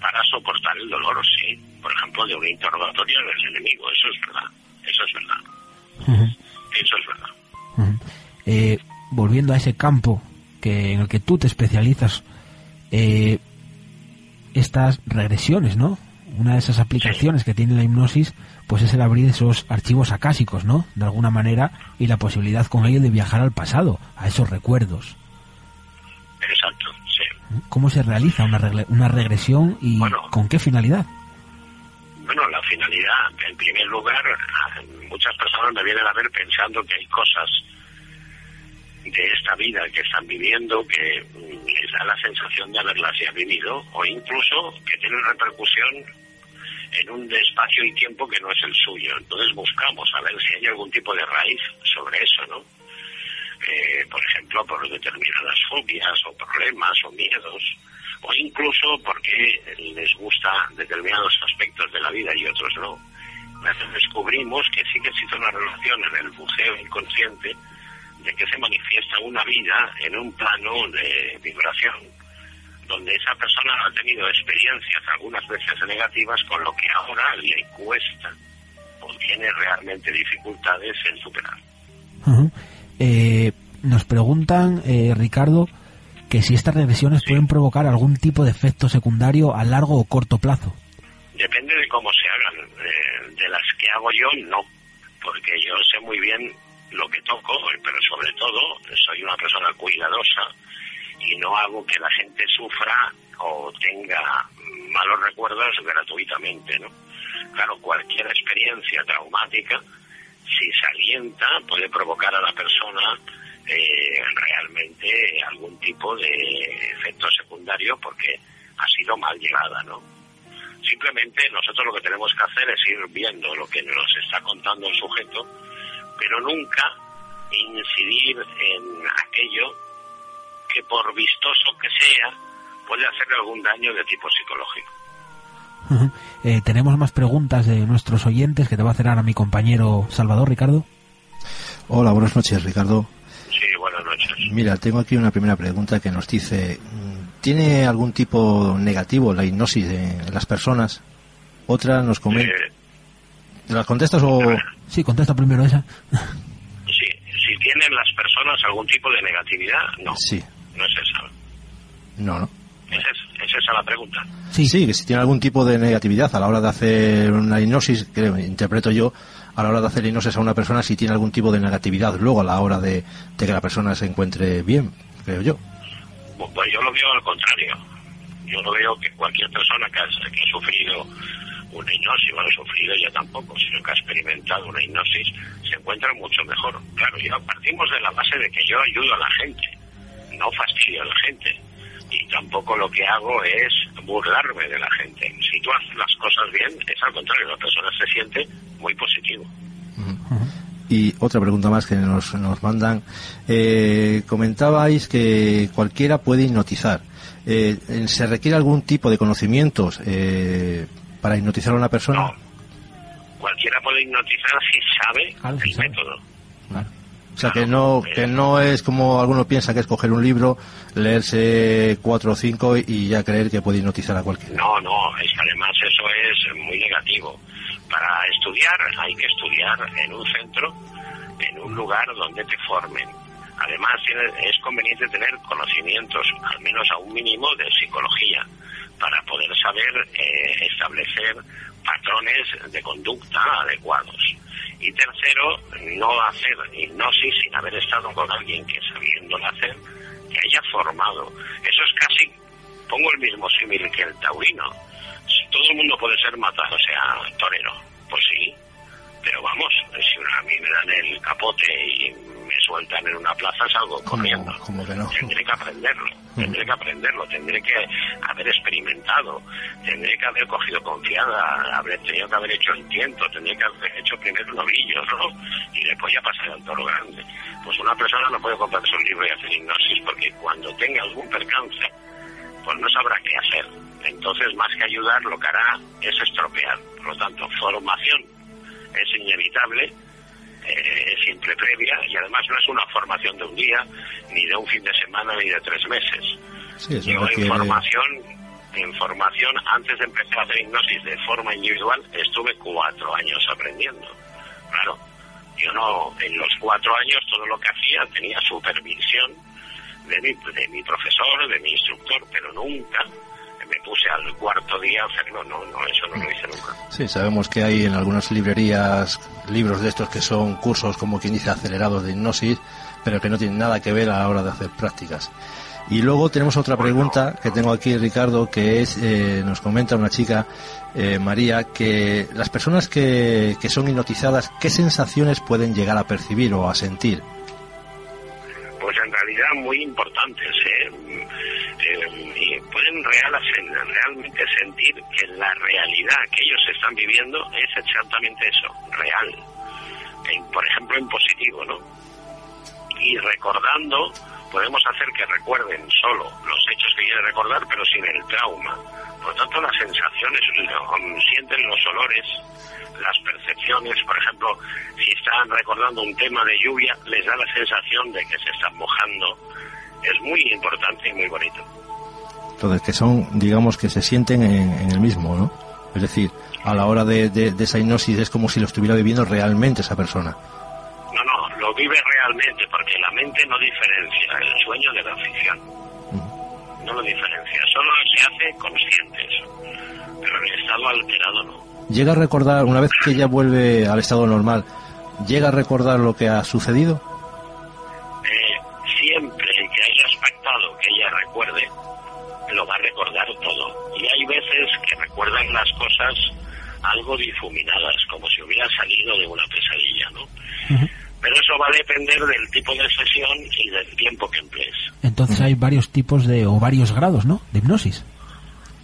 para soportar el dolor, sí. Por ejemplo, de un interrogatorio del enemigo, eso es verdad, eso es verdad, eso es verdad. Eh, volviendo a ese campo que en el que tú te especializas, eh, estas regresiones, ¿no? Una de esas aplicaciones que tiene la hipnosis, pues es el abrir esos archivos acásicos, ¿no? De alguna manera, y la posibilidad con ello de viajar al pasado, a esos recuerdos. Exacto, sí. ¿Cómo se realiza una, una regresión y Bueno. con qué finalidad? Bueno, la finalidad, en primer lugar, muchas personas me vienen a ver pensando que hay cosas de esta vida que están viviendo que mm, les da la sensación de haberlas ya vivido o incluso que tienen repercusión en un espacio y tiempo que no es el suyo. Entonces buscamos a ver si hay algún tipo de raíz sobre eso, ¿no? Eh, por ejemplo, por determinadas fobias o problemas o miedos, o incluso porque les gusta determinados aspectos de la vida y otros no. Entonces descubrimos que sí que existe una relación en el buceo inconsciente de que se manifiesta una vida en un plano de vibración, donde esa persona ha tenido experiencias algunas veces negativas, con lo que ahora le cuesta o tiene realmente dificultades en superar. Eh, nos preguntan, eh, Ricardo, que si estas regresiones pueden provocar algún tipo de efecto secundario a largo o corto plazo. Depende de cómo se hagan. Eh, de las que hago yo, no. Porque yo sé muy bien lo que toco, pero sobre todo soy una persona cuidadosa y no hago que la gente sufra o tenga malos recuerdos gratuitamente, ¿no? Claro, cualquier experiencia traumática, si se alienta, puede provocar a la persona eh, realmente algún tipo de efecto secundario porque ha sido mal llevada, ¿no? Simplemente nosotros lo que tenemos que hacer es ir viendo lo que nos está contando el sujeto, pero nunca incidir en aquello que por vistoso que sea puede hacer algún daño de tipo psicológico. Eh, tenemos más preguntas de nuestros oyentes que te va a hacer ahora mi compañero Salvador, Ricardo. Hola, buenas noches, Ricardo. Sí, buenas noches. Mira, tengo aquí una primera pregunta que nos dice, ¿tiene algún tipo negativo la hipnosis de las personas? Otra nos comenta... Eh, ¿Las contestas o...? Sí, contesta primero esa. sí, si tienen las personas algún tipo de negatividad, no, Sí. no es esa. No, no. ¿Es, es, es esa la pregunta? Sí, Sí, que si tiene algún tipo de negatividad a la hora de hacer una hipnosis, que interpreto yo, a la hora de hacer hipnosis a una persona, si tiene algún tipo de negatividad luego a la hora de, de que la persona se encuentre bien, creo yo. Pues yo lo veo al contrario. Yo lo veo que cualquier persona que ha, que ha sufrido una hipnosis, bueno, sufrido ya tampoco, sino que ha experimentado una hipnosis, se encuentra mucho mejor. Claro, ya partimos de la base de que yo ayudo a la gente, no fastidio a la gente. Y tampoco lo que hago es burlarme de la gente. Si tú haces las cosas bien, es al contrario, la persona se siente muy positivo. Y otra pregunta más que nos, nos mandan. Eh, comentabais que cualquiera puede hipnotizar. Eh, ¿Se requiere algún tipo de conocimientos eh, para hipnotizar a una persona? No. Cualquiera puede hipnotizar si sabe Claro, el sabe. método. O sea, que no, que no es como alguno piensa que es coger un libro, leerse cuatro o cinco y ya creer que puede hipnotizar a cualquiera. No, no, es que además eso es muy negativo. Para estudiar hay que estudiar en un centro, en un lugar donde te formen. Además es conveniente tener conocimientos, al menos a un mínimo, de psicología, para poder saber eh, establecer patrones de conducta adecuados. Y tercero, no hacer hipnosis sin haber estado con alguien que sabiéndolo hacer, que haya formado. Eso es casi, pongo el mismo símil que el taurino. Todo el mundo puede ser matado, sea, torero. Pues sí, pero vamos, si a mí me dan el capote y me sueltan en una plaza, salgo corriendo. que no. Tendré que aprenderlo, tendré que aprenderlo, tendré que haber experimentado, tendré que haber cogido confianza, haber tenido que haber hecho el tiento, tendré que haber hecho primero novillos, ¿no? Y después ya pasar al toro grande. Pues una persona no puede comprarse un libro y hacer hipnosis porque cuando tenga algún percance, pues no sabrá qué hacer. Entonces, más que ayudar, lo que hará es estropear. Por lo tanto, formación es inevitable, eh, es siempre previa y además no es una formación de un día, ni de un fin de semana, ni de tres meses. Sí, Yo en requiere... formación, en formación, antes de empezar a hacer hipnosis de forma individual, estuve cuatro años aprendiendo. Claro, yo no, en los cuatro años todo lo que hacía tenía supervisión de mi, de mi profesor, de mi instructor, pero nunca me puse al cuarto día a hacerlo, no, no, eso no lo hice nunca. Sí, sabemos que hay en algunas librerías libros de estos que son cursos, como quien dice, acelerados de hipnosis, pero que no tienen nada que ver a la hora de hacer prácticas. Y luego tenemos otra pregunta que tengo aquí, Ricardo, que es, eh, nos comenta una chica, eh, María, que las personas que, que son hipnotizadas, ¿qué sensaciones pueden llegar a percibir o a sentir? Realidad muy importantes, ¿eh? Eh, y pueden real- realmente sentir que la realidad que ellos están viviendo es exactamente eso, real. En- por ejemplo, en positivo, ¿no? Y recordando, podemos hacer que recuerden solo los hechos que quieren recordar, pero sin el trauma. Por tanto, las sensaciones, sienten los olores, las percepciones, por ejemplo, si están recordando un tema de lluvia, les da la sensación de que se están mojando. Es muy importante y muy bonito. Entonces, que son, digamos, que se sienten en, en el mismo, ¿no? Es decir, a la hora de, de- de esa hipnosis es como si lo estuviera viviendo realmente esa persona. Lo vive realmente, porque la mente no diferencia el sueño de la ficción. No lo diferencia, solo se hace conscientes, pero el estado alterado no. ¿Llega a recordar, una vez que ella vuelve al estado normal, llega a recordar lo que ha sucedido? Eh, siempre que haya expectado que ella recuerde, lo va a recordar todo. Y hay veces que recuerdan las cosas algo difuminadas, como si hubiera salido de una pesadilla, ¿no? Pero eso va a depender del tipo de sesión y del tiempo que emplees. Entonces hay varios tipos de, o varios grados, ¿no? De hipnosis.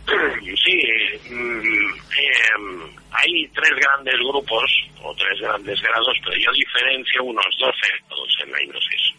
Sí, mm, eh, hay tres grandes grupos o tres grandes grados, pero yo diferencio unos 12 grados en la hipnosis.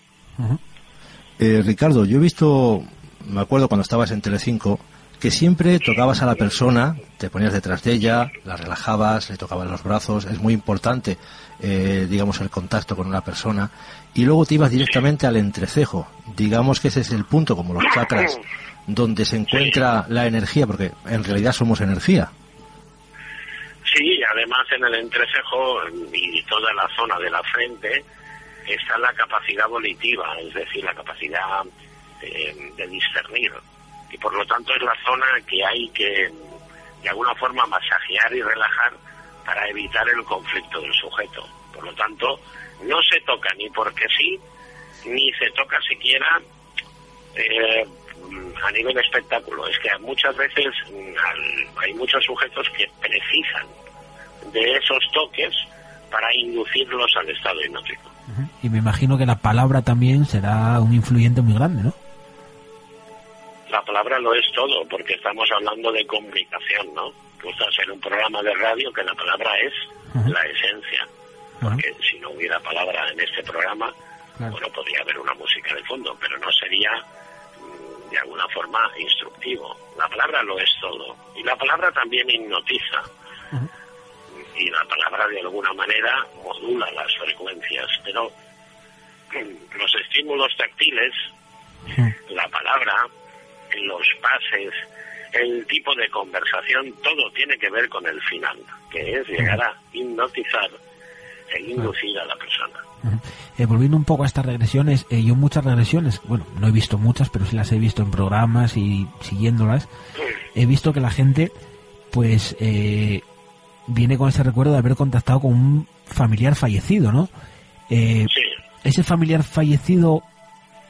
Eh, Ricardo, yo he visto, me acuerdo cuando estabas en Telecinco, que siempre tocabas a la persona, te ponías detrás de ella, la relajabas, le tocabas los brazos, es muy importante, eh, digamos, el contacto con una persona, y luego te ibas directamente al entrecejo. Digamos que ese es el punto, como los chakras, donde se encuentra la energía, porque en realidad somos energía. Sí, además en el entrecejo y toda la zona de la frente está la capacidad volitiva, es decir, la capacidad eh, de discernir. Y por lo tanto es la zona que hay que, de alguna forma, masajear y relajar para evitar el conflicto del sujeto. Por lo tanto, no se toca ni porque sí, ni se toca siquiera eh, a nivel espectáculo. Es que muchas veces mm, hay muchos sujetos que precisan de esos toques para inducirlos al estado hipnótico. Y me imagino que la palabra también será un influyente muy grande, ¿no? La palabra lo es todo, porque estamos hablando de comunicación, ¿no? Tú estás en un programa de radio que la palabra es la esencia. Porque si no hubiera palabra en este programa, bueno, podría haber una música de fondo, pero no sería mm, de alguna forma instructivo. La palabra lo es todo. Y la palabra también hipnotiza y la palabra de alguna manera modula las frecuencias, pero los estímulos táctiles, la palabra, los pases, el tipo de conversación, todo tiene que ver con el final, que es llegar a hipnotizar e inducir a la persona. Eh, volviendo un poco a estas regresiones, eh, yo muchas regresiones, bueno, no he visto muchas, pero sí las he visto en programas y siguiéndolas, he visto que la gente, pues, eh, viene con ese recuerdo de haber contactado con un familiar fallecido, ¿no? Eh, ¿Ese familiar fallecido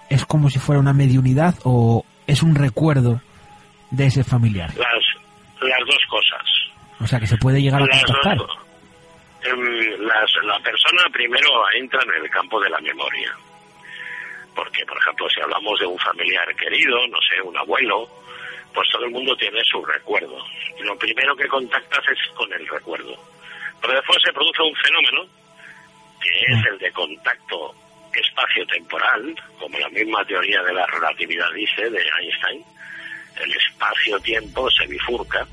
es como si fuera una mediunidad o es un recuerdo de ese familiar? Las, las dos cosas. O sea, que se puede llegar a contactar. Em, la persona primero entra en el campo de la memoria. Porque, por ejemplo, si hablamos de un familiar querido, no sé, un abuelo, pues todo el mundo tiene su recuerdo. Y lo primero que contactas es con el recuerdo. Pero después se produce un fenómeno, que es el de contacto espacio-temporal, como la misma teoría de la relatividad dice, de Einstein. El espacio-tiempo se bifurca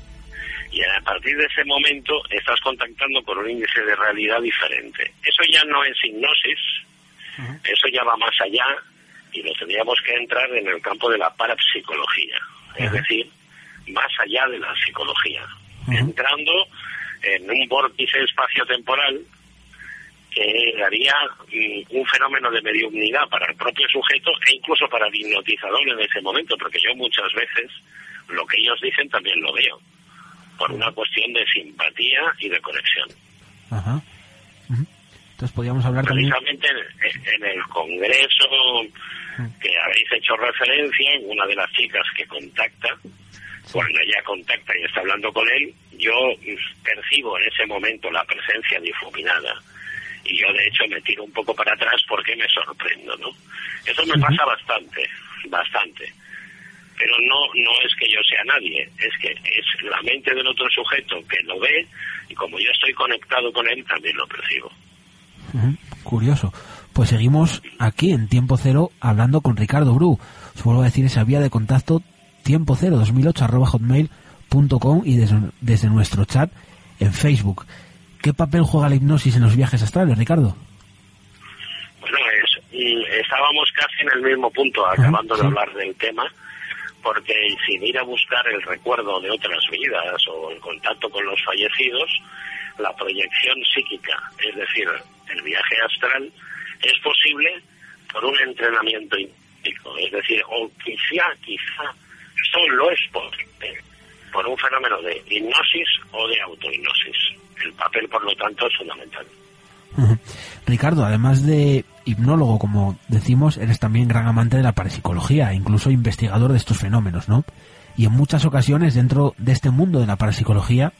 y a partir de ese momento estás contactando con un índice de realidad diferente. Eso ya no es hipnosis, eso ya va más allá y lo tendríamos que entrar en el campo de la parapsicología es decir, más allá de la psicología, entrando en un vórtice espacio-temporal que daría mm, un fenómeno de mediunidad para el propio sujeto e incluso para el hipnotizador en ese momento, porque yo muchas veces lo que ellos dicen también lo veo, por una cuestión de simpatía y de conexión. Ajá. Entonces podríamos hablar Precisamente en, el Congreso que habéis hecho referencia, una de las chicas que contacta, cuando ella contacta y está hablando con él, yo percibo en ese momento la presencia difuminada. Y yo, de hecho, me tiro un poco para atrás porque me sorprendo, ¿no? Eso me pasa bastante, bastante. Pero no, no es que yo sea nadie, es que es la mente del otro sujeto que lo ve y como yo estoy conectado con él, también lo percibo. Curioso. Pues seguimos aquí en Tiempo Cero hablando con Ricardo Bru. Os vuelvo a decir esa vía de contacto tiempo cero 2008 arroba hotmail.com y desde, desde nuestro chat en Facebook. ¿Qué papel juega la hipnosis en los viajes astrales, Ricardo? Bueno, es, estábamos casi en el mismo punto, acabando de hablar del tema, porque sin ir a buscar el recuerdo de otras vidas o el contacto con los fallecidos, la proyección psíquica, es decir, el viaje astral, es posible por un entrenamiento hipnótico, es decir, o quizá, quizá solo es posible por un fenómeno de hipnosis o de autohipnosis. El papel, por lo tanto, es fundamental. Ricardo, además de hipnólogo, como decimos, eres también gran amante de la parapsicología, incluso investigador de estos fenómenos, ¿no? Y en muchas ocasiones dentro de este mundo de la parapsicología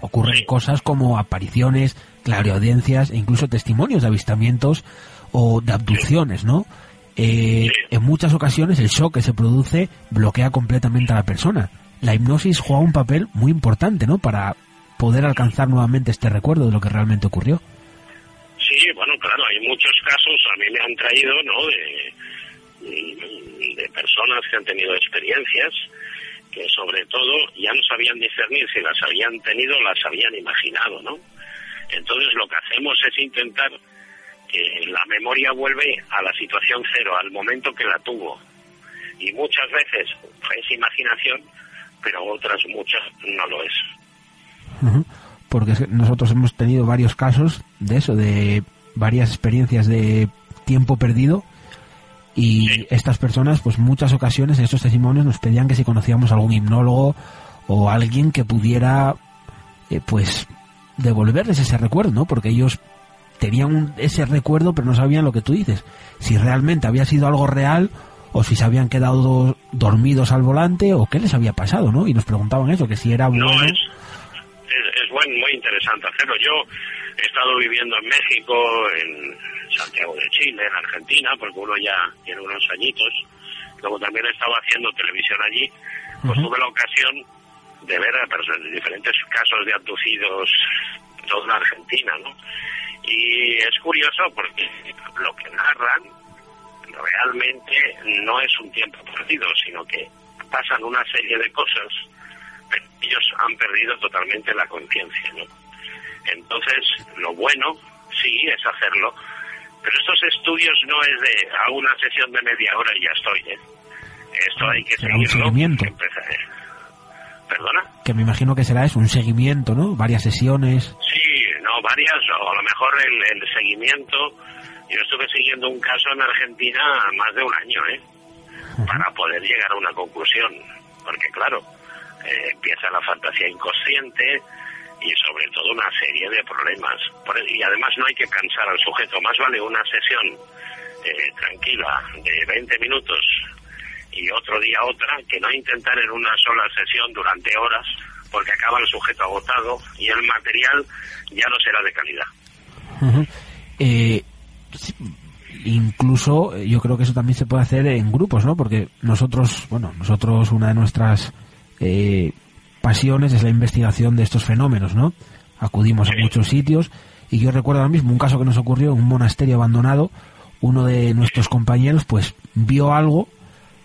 ocurren cosas como apariciones, clareaudiencias e incluso testimonios de avistamientos o de abducciones, ¿no? Eh, en muchas ocasiones el shock que se produce bloquea completamente a la persona. La hipnosis juega un papel muy importante, ¿no? Para poder alcanzar nuevamente este recuerdo de lo que realmente ocurrió. Sí, bueno, claro, hay muchos casos, a mí me han traído, ¿no? De, de personas que han tenido experiencias que sobre todo ya no sabían discernir si las habían tenido o las habían imaginado, ¿no? Entonces lo que hacemos es intentar que la memoria vuelve a la situación cero, al momento que la tuvo. Y muchas veces es imaginación, pero otras muchas no lo es. Porque nosotros hemos tenido varios casos de eso, de varias experiencias de tiempo perdido y estas personas, pues muchas ocasiones en estos testimonios nos pedían que si conocíamos algún hipnólogo o alguien que pudiera, eh, pues, devolverles ese recuerdo, ¿no? Porque ellos tenían ese recuerdo, pero no sabían lo que tú dices. Si realmente había sido algo real o si se habían quedado dormidos al volante o qué les había pasado, ¿no? Y nos preguntaban eso, que si era bueno. No, es, es, muy interesante hacerlo. Yo he estado viviendo en México, en Santiago de Chile, en Argentina, porque uno ya tiene unos añitos. Luego también estaba haciendo televisión allí, pues tuve la ocasión de ver a personas, diferentes casos de abducidos toda la Argentina, ¿no? Y es curioso porque lo que narran realmente no es un tiempo perdido, sino que pasan una serie de cosas, ellos han perdido totalmente la conciencia, ¿no? Entonces, lo bueno, sí, es hacerlo, pero estos estudios no es de a una sesión de media hora y ya estoy, ¿eh? Esto hay que será un seguimiento. ¿Perdona? Que me imagino que será eso, un seguimiento, ¿no? Varias sesiones. Sí, no, varias, o a lo mejor el, el seguimiento. Yo estuve siguiendo un caso en Argentina más de un año, ¿eh? Para poder llegar a una conclusión. Porque, claro, eh, empieza la fantasía inconsciente, y sobre todo una serie de problemas. Y además no hay que cansar al sujeto, más vale una sesión eh, tranquila de 20 minutos y otro día otra que no intentar en una sola sesión durante horas porque acaba el sujeto agotado y el material ya no será de calidad. Eh, incluso eh, yo creo que eso también se puede hacer en grupos, ¿no? Porque nosotros, bueno, nosotros una de nuestras eh, pasiones es la investigación de estos fenómenos, ¿no? Acudimos a muchos sitios y yo recuerdo ahora mismo un caso que nos ocurrió en un monasterio abandonado. Uno de nuestros compañeros pues vio algo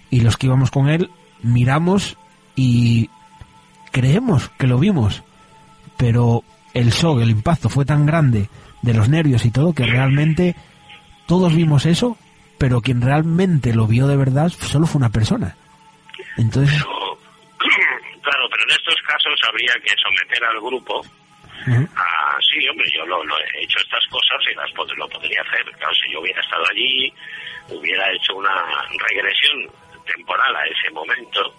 y los que íbamos con él miramos y creemos que lo vimos, pero el shock, el impacto fue tan grande de los nervios y todo que realmente todos vimos eso, pero quien realmente lo vio de verdad solo fue una persona. Entonces pero en estos casos habría que someter al grupo a, sí, hombre, yo lo, he hecho estas cosas y las lo podría hacer. Claro, si yo hubiera estado allí, hubiera hecho una regresión temporal a ese momento,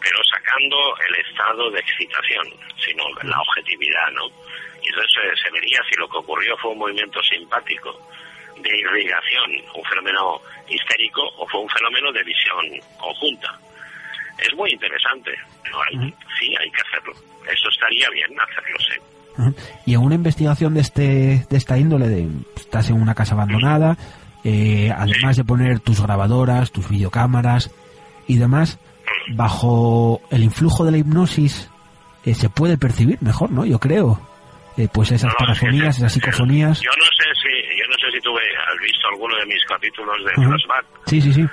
pero sacando el estado de excitación, sino la objetividad, ¿no? Y entonces se vería si lo que ocurrió fue un movimiento simpático de irrigación, un fenómeno histérico o fue un fenómeno de visión conjunta es muy interesante. Sí, hay que hacerlo. Eso estaría bien hacerlo, sí. Y en una investigación de este de esta índole, de, estás en una casa abandonada, eh, además de poner tus grabadoras, tus videocámaras y demás, bajo el influjo de la hipnosis eh, se puede percibir mejor, ¿no? Yo creo. Eh, pues esas parafonías, esas psicofonías. Yo no sé si yo no sé si tú has visto alguno de mis capítulos de Flashback. Sí, sí, sí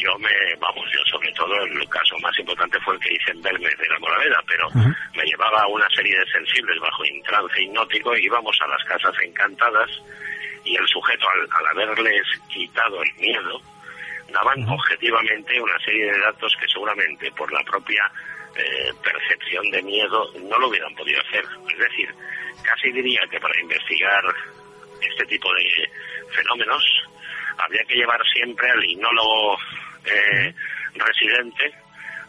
yo me, vamos, yo sobre todo el caso más importante fue el que hice en Belmez de la Moraveda, pero me llevaba una serie de sensibles bajo trance hipnótico y íbamos a las casas encantadas y el sujeto al, haberles quitado el miedo daban objetivamente una serie de datos que seguramente por la propia eh, percepción de miedo no lo hubieran podido hacer. Es decir, casi diría que para investigar este tipo de fenómenos, habría que llevar siempre al hipnólogo eh, residente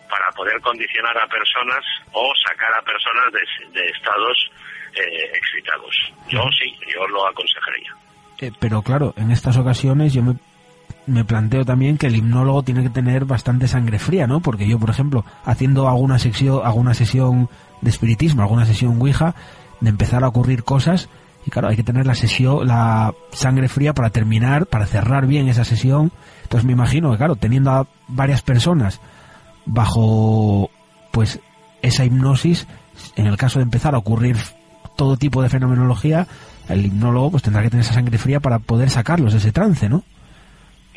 para poder condicionar a personas o sacar a personas de, estados eh, excitados. Yo sí, yo lo aconsejaría. Eh, pero claro, en estas ocasiones yo me, me planteo también que el hipnólogo tiene que tener bastante sangre fría, ¿no? Porque yo, por ejemplo, haciendo alguna sesión, alguna sesión de espiritismo, alguna sesión Ouija, de empezar a ocurrir cosas, y claro, hay que tener la sesión, la sangre fría para terminar, para cerrar bien esa sesión. Entonces me imagino que, claro, teniendo a varias personas bajo, pues, esa hipnosis, en el caso de empezar a ocurrir todo tipo de fenomenología, el hipnólogo pues tendrá que tener esa sangre fría para poder sacarlos de ese trance, ¿no?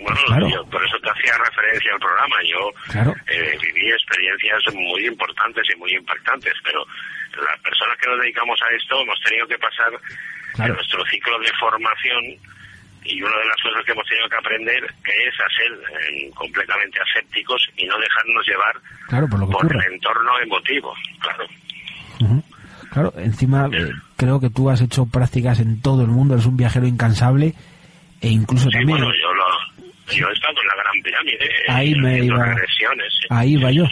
Bueno, yo por eso te hacía referencia al programa. Yo eh, viví experiencias muy importantes y muy impactantes, pero las personas que nos dedicamos a esto hemos tenido que pasar en nuestro ciclo de formación y una de las cosas que hemos tenido que aprender es a ser eh, completamente asépticos y no dejarnos llevar por, el entorno emotivo, claro. Claro, encima eh, creo que tú has hecho prácticas en todo el mundo, eres un viajero incansable e incluso también... Bueno, yo, yo he estado en la Gran Pirámide, ahí me iba, ahí va yo,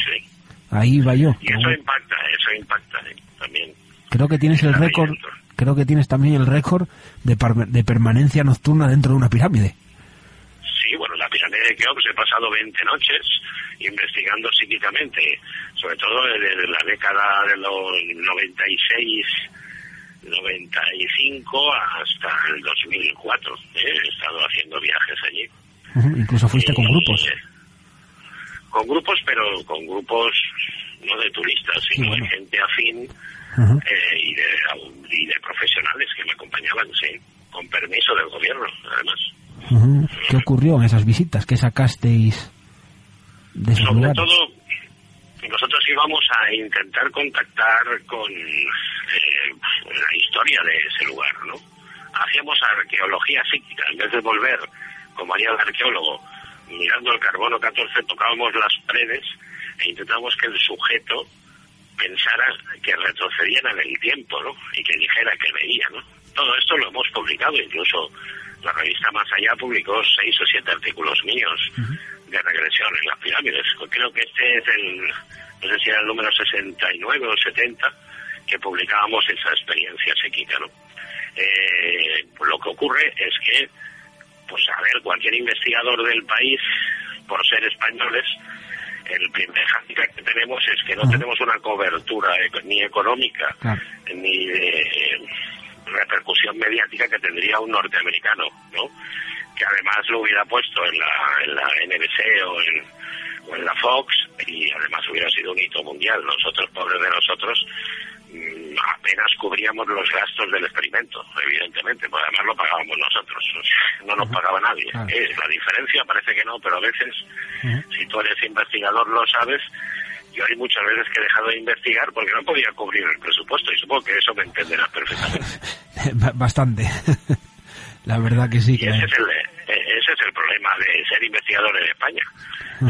ahí va yo. Y eso impacta, eso impacta eh, también. Creo que tienes el récord creo que tienes también el récord de, de permanencia nocturna dentro de una pirámide. Sí, bueno, la pirámide de Keops he pasado 20 noches investigando psíquicamente, sobre todo desde la década de los 96, 95 hasta el 2004. ¿eh? He estado haciendo viajes allí. Incluso fuiste con grupos. con grupos, pero con grupos no de turistas, sino de gente afín eh, y, de, y de profesionales que me acompañaban, sí, con permiso del gobierno, además. ¿Qué ocurrió en esas visitas? ¿Qué sacasteis de esos Sobre todo, nosotros íbamos a intentar contactar con eh, la historia de ese lugar, ¿no? Hacíamos arqueología psíquica, en vez de volver, como haría el arqueólogo, mirando el carbono 14, tocábamos las paredes e intentábamos que el sujeto pensara que retrocedían en el tiempo, ¿no? Y que dijera que veía, ¿no? Todo esto lo hemos publicado, incluso la revista Más Allá publicó seis o siete artículos míos de regresión en las pirámides. Creo que este es el, no sé si era el número 69 o 70, que publicábamos esa experiencia psíquica, ¿no? Eh, lo que ocurre es que, pues a ver, cualquier investigador del país, por ser españoles, el primer hándicap que tenemos es que no tenemos una cobertura ni económica ni de eh, repercusión mediática que tendría un norteamericano, ¿no? Que además lo hubiera puesto en la, en la NBC o en, o en la Fox y además hubiera sido un hito mundial. Nosotros, pobres de nosotros, apenas cubríamos los gastos del experimento, evidentemente, pues además lo pagábamos nosotros, no nos pagaba nadie. Eh, la diferencia parece que no, pero a veces, si tú eres investigador, lo sabes. Yo hay muchas veces que he dejado de investigar porque no podía cubrir el presupuesto y supongo que eso me entenderás perfectamente. Bastante. la verdad que sí. ese, es el, ese es el problema de ser investigador en España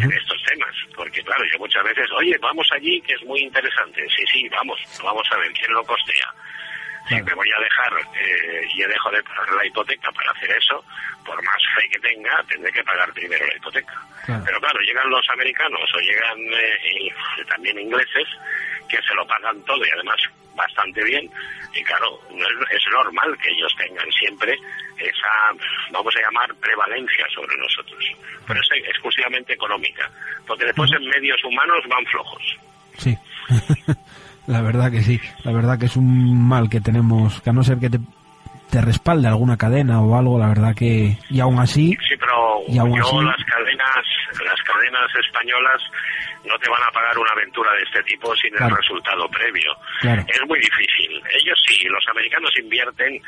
en estos temas. Porque, claro, yo muchas veces, oye, vamos allí, que es muy interesante. Sí, sí, vamos, vamos a ver quién lo costea. Si me voy a dejar eh, y dejo de pagar la hipoteca para hacer eso, por más fe que tenga, tendré que pagar primero la hipoteca. Pero claro, llegan los americanos o llegan eh, también ingleses que se lo pagan todo y además bastante bien. Y claro, es, normal que ellos tengan siempre esa, vamos a llamar, prevalencia sobre nosotros. Pero es exclusivamente económica, porque después en medios humanos van flojos. Sí. la verdad que sí, la verdad que es un mal que tenemos, que a no ser que te, te respalde alguna cadena o algo, la verdad que, y aún así... Sí, pero yo las cadenas, las cadenas españolas no te van a pagar una aventura de este tipo sin el resultado previo. Es muy difícil. Ellos sí, los americanos invierten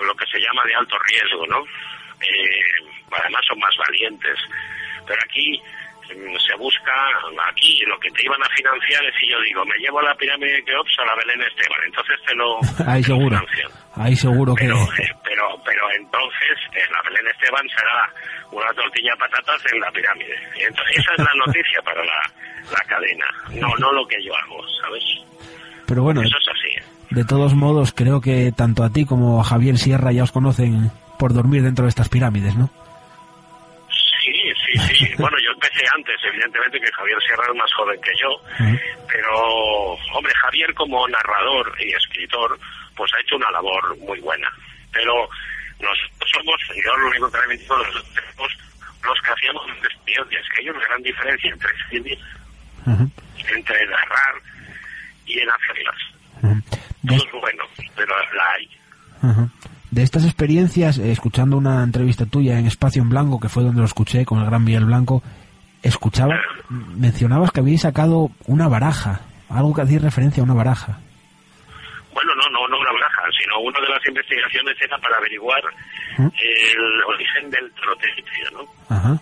lo que se llama de alto riesgo, ¿no? Eh, además son más valientes. Pero aquí se busca, aquí lo que te iban a financiar es si yo digo, me llevo la pirámide de Keops a la Belén Esteban, entonces te lo, Ahí seguro. Ahí seguro que... Pero, eh, pero, pero entonces en la Belén Esteban será una tortilla de patatas en la pirámide. Entonces, esa es la noticia para la, la cadena, no, no lo que yo hago, ¿sabes? Pero bueno, eso es así. De todos modos, creo que tanto a ti como a Javier Sierra ya os conocen por dormir dentro de estas pirámides, ¿no? Sí, sí, bueno, yo empecé antes, evidentemente, que Javier Sierra es más joven que yo, pero, hombre, Javier como narrador y escritor, pues ha hecho una labor muy buena. Pero nosotros somos, yo lo único que todos los, los que hacíamos experiencias, que hay una gran diferencia entre escribir, entre narrar y en hacerlas. Todo es bueno, pero la hay. De estas experiencias, eh, escuchando una entrevista tuya en Espacio en Blanco, que fue donde lo escuché con el gran Miguel Blanco, escuchaba, mencionabas que habíais sacado una baraja, algo que hacía referencia a una baraja. Bueno, no, no, no una baraja, sino una de las investigaciones era para averiguar el origen del trotecio, ¿no?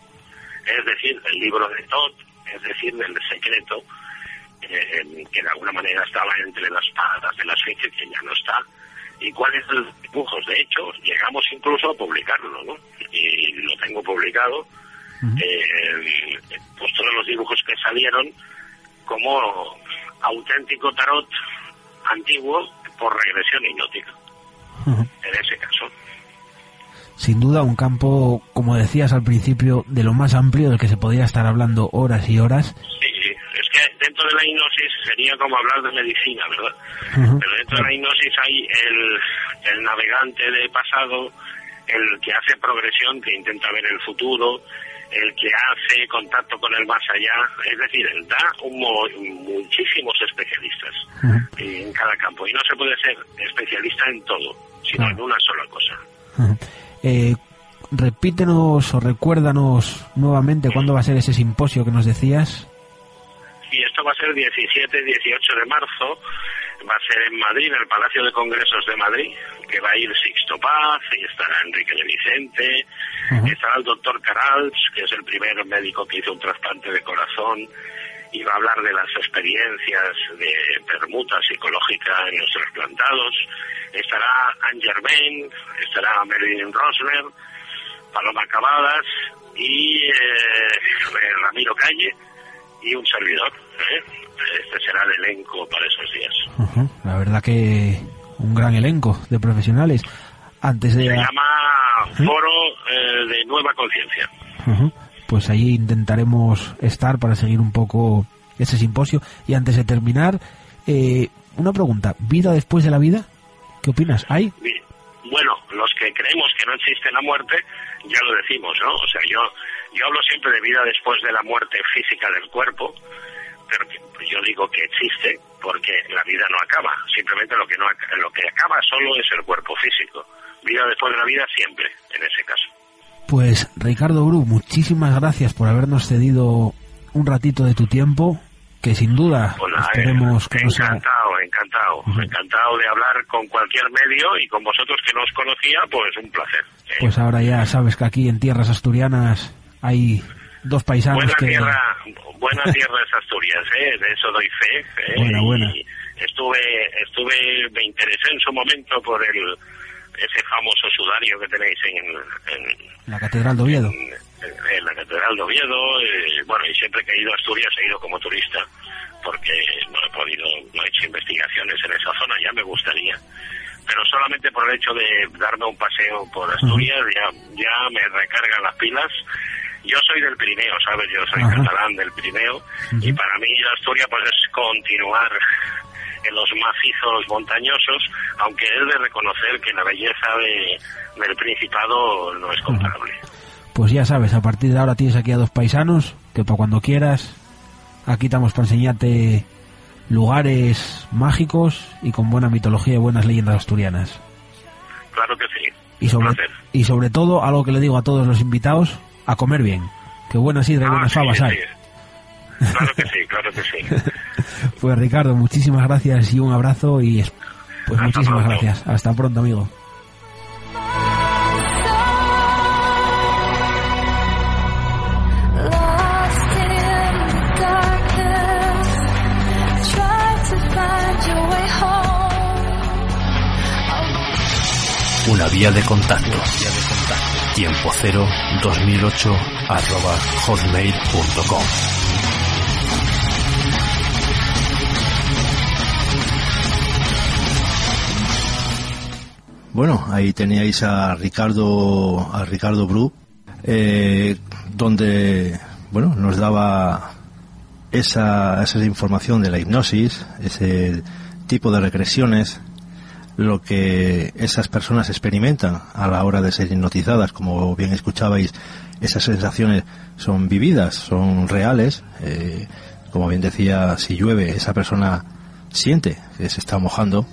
Es decir, el libro de Tot, es decir, del secreto, eh, que de alguna manera estaba entre las patas de las fechas que ya no está, y cuáles son los dibujos. De hecho, llegamos incluso a publicarlo, ¿no? Y lo tengo publicado, eh, pues todos los dibujos que salieron como auténtico tarot antiguo por regresión hipnótica, en ese caso. Sin duda un campo, como decías al principio, de lo más amplio del que se podría estar hablando horas y horas. Sí, que dentro de la hipnosis sería como hablar de medicina, ¿verdad? Pero dentro de la hipnosis hay el, el navegante de pasado, el que hace progresión, que intenta ver el futuro, el que hace contacto con el más allá, es decir, da un, muchísimos especialistas en cada campo y no se puede ser especialista en todo, sino en una sola cosa. Eh, repítenos o recuérdanos nuevamente cuándo va a ser ese simposio que nos decías. Y esto va a ser 17 18 de marzo, va a ser en Madrid, en el Palacio de Congresos de Madrid, que va a ir Sixto Paz, y estará Enrique de Vicente, estará el doctor Carals, que es el primer médico que hizo un trasplante de corazón, y va a hablar de las experiencias de permuta psicológica en los trasplantados, estará Anne Germain, estará Marilyn Rosner, Paloma Cavadas y eh, Ramiro Calle y un servidor. ¿eh? Este será el elenco para esos días. La verdad que un gran elenco de profesionales. Antes de... Se llama Foro eh, de Nueva Conciencia. Pues ahí intentaremos estar para seguir un poco ese simposio. Y antes de terminar, eh, una pregunta. ¿Vida después de la vida? ¿Qué opinas? ¿Hay? Bueno, los que creemos que no existe la muerte, ya lo decimos, ¿no? O sea, yo, yo hablo siempre de vida después de la muerte física del cuerpo, pero yo digo que existe porque la vida no acaba. Simplemente lo que, no, lo que acaba solo es el cuerpo físico. Vida después de la vida siempre, en ese caso. Pues Ricardo Bru, muchísimas gracias por habernos cedido un ratito de tu tiempo que sin duda esperemos que encantado, encantado, encantado de hablar con cualquier medio y con vosotros que no os conocía, pues un placer. Pues ahora ya sabes que aquí en tierras asturianas hay dos paisanos buena que... Tierra, buena tierra es Asturias, ¿eh? de eso doy fe. ¿eh? Buena, buena. estuve, estuve, me interesé en su momento por el ese famoso sudario que tenéis en, la Catedral de Oviedo. En, la Catedral de Oviedo, eh, bueno, y siempre que he ido a Asturias he ido como turista porque no he podido, no he hecho investigaciones en esa zona, ya me gustaría. Pero solamente por el hecho de darme un paseo por Asturias ya, ya me recargan las pilas. Yo soy del Pirineo, ¿sabes? Yo soy catalán del Pirineo y para mí Asturias pues es continuar en los macizos montañosos, aunque es de reconocer que la belleza de, del Principado no es comparable. Pues ya sabes, a partir de ahora tienes aquí a dos paisanos que para cuando quieras, aquí estamos para enseñarte lugares mágicos y con buena mitología y buenas leyendas asturianas. Claro que sí. Y sobre, y sobre todo, algo que le digo a todos los invitados, a comer bien. Que buenas sidra y buenas ah, fabas hay. Claro que sí, claro que sí. pues Ricardo, muchísimas gracias y un abrazo y pues muchísimas gracias. Hasta pronto, amigo. Una vía de contacto. Tiempo cero 2008 arroba hotmail.com. Bueno, ahí teníais a Ricardo, a Ricardo Bru, eh, donde, bueno, nos daba esa, esa información de la hipnosis, ese tipo de regresiones, lo que esas personas experimentan a la hora de ser hipnotizadas, como bien escuchabais, esas sensaciones son vividas, son reales. Eh, como bien decía, si llueve, esa persona siente que se está mojando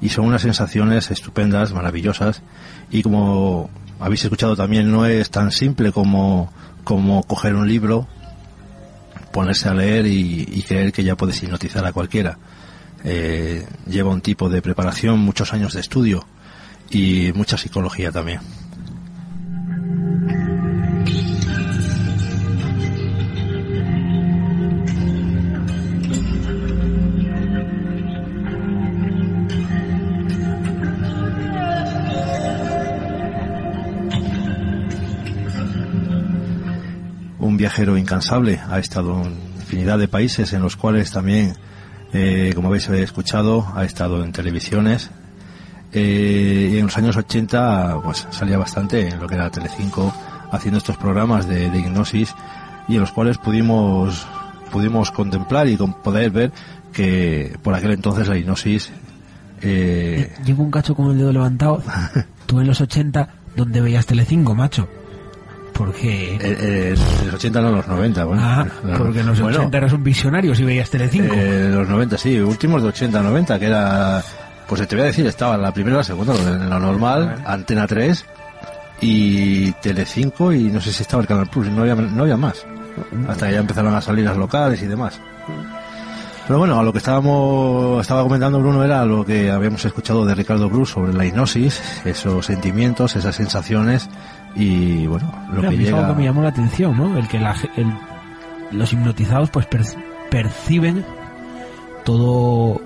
y son unas sensaciones estupendas, maravillosas y como habéis escuchado también no es tan simple como, como coger un libro, ponerse a leer y, creer que ya puedes hipnotizar a cualquiera. Eh, lleva un tipo de preparación, muchos años de estudio y mucha psicología también. viajero incansable, ha estado en infinidad de países en los cuales también, eh, como habéis escuchado, ha estado en televisiones. Eh, y en los años 80 pues salía bastante en lo que era Telecinco haciendo estos programas de, hipnosis y en los cuales pudimos pudimos contemplar y poder ver que por aquel entonces la hipnosis eh... Llevo un cacho con el dedo levantado. Tú en los 80, donde veías Telecinco, macho? Porque... Eh, eh, los 80 no, los 90, bueno. Ah, porque en los 80 eras un visionario si veías Telecinco. Eh, los 90, sí, últimos de 80, 90, que era... Pues te voy a decir, estaba la primera, la segunda, en lo normal, Antena 3 y Telecinco y no sé si estaba el Canal Plus, no había, no había más. Hasta que ya empezaron a salir las locales y demás. Pero bueno, a lo que estábamos, estaba comentando Bruno era lo que habíamos escuchado de Ricardo Bruce sobre la hipnosis, esos sentimientos, esas sensaciones y bueno, lo que llega... me llamó la atención, ¿no? El que los hipnotizados pues perciben todo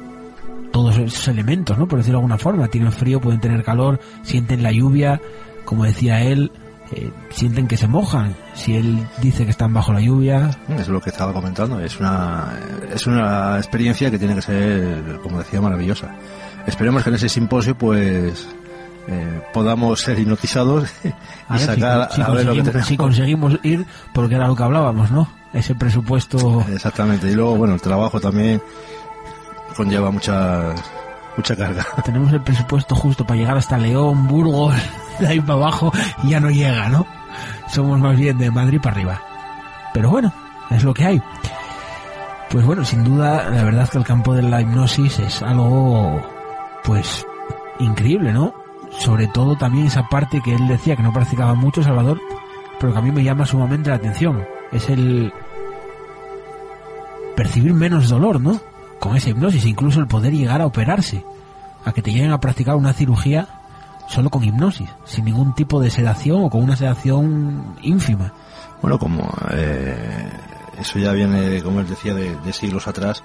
todos esos elementos, ¿no? Por decirlo de alguna forma. Tienen frío, pueden tener calor, sienten la lluvia, como decía él, eh, sienten que se mojan. Si él dice que están bajo la lluvia. Es lo que estaba comentando. Es una, es una experiencia que tiene que ser, como decía, maravillosa. Esperemos que en ese simposio, pues, eh, podamos ser hipnotizados y sacar si, a ver lo que tenemos. Si conseguimos ir, porque era lo que hablábamos, ¿no? Ese presupuesto. Exactamente. Y luego, bueno, el trabajo también conlleva mucha mucha carga. Tenemos el presupuesto justo para llegar hasta León, Burgos, de ahí para abajo, y ya no llega, ¿no? Somos más bien de Madrid para arriba. Pero bueno, es lo que hay. Pues bueno, sin duda, la verdad es que el campo de la hipnosis es algo, pues, increíble, ¿no? Sobre todo también esa parte que él decía que no practicaba mucho Salvador, pero que a mí me llama sumamente la atención. Es el percibir menos dolor, ¿no? Con esa hipnosis, incluso el poder llegar a operarse, a que te lleguen a practicar una cirugía solo con hipnosis, sin ningún tipo de sedación o con una sedación ínfima. Bueno, como eh, eso ya viene, como él decía, de siglos atrás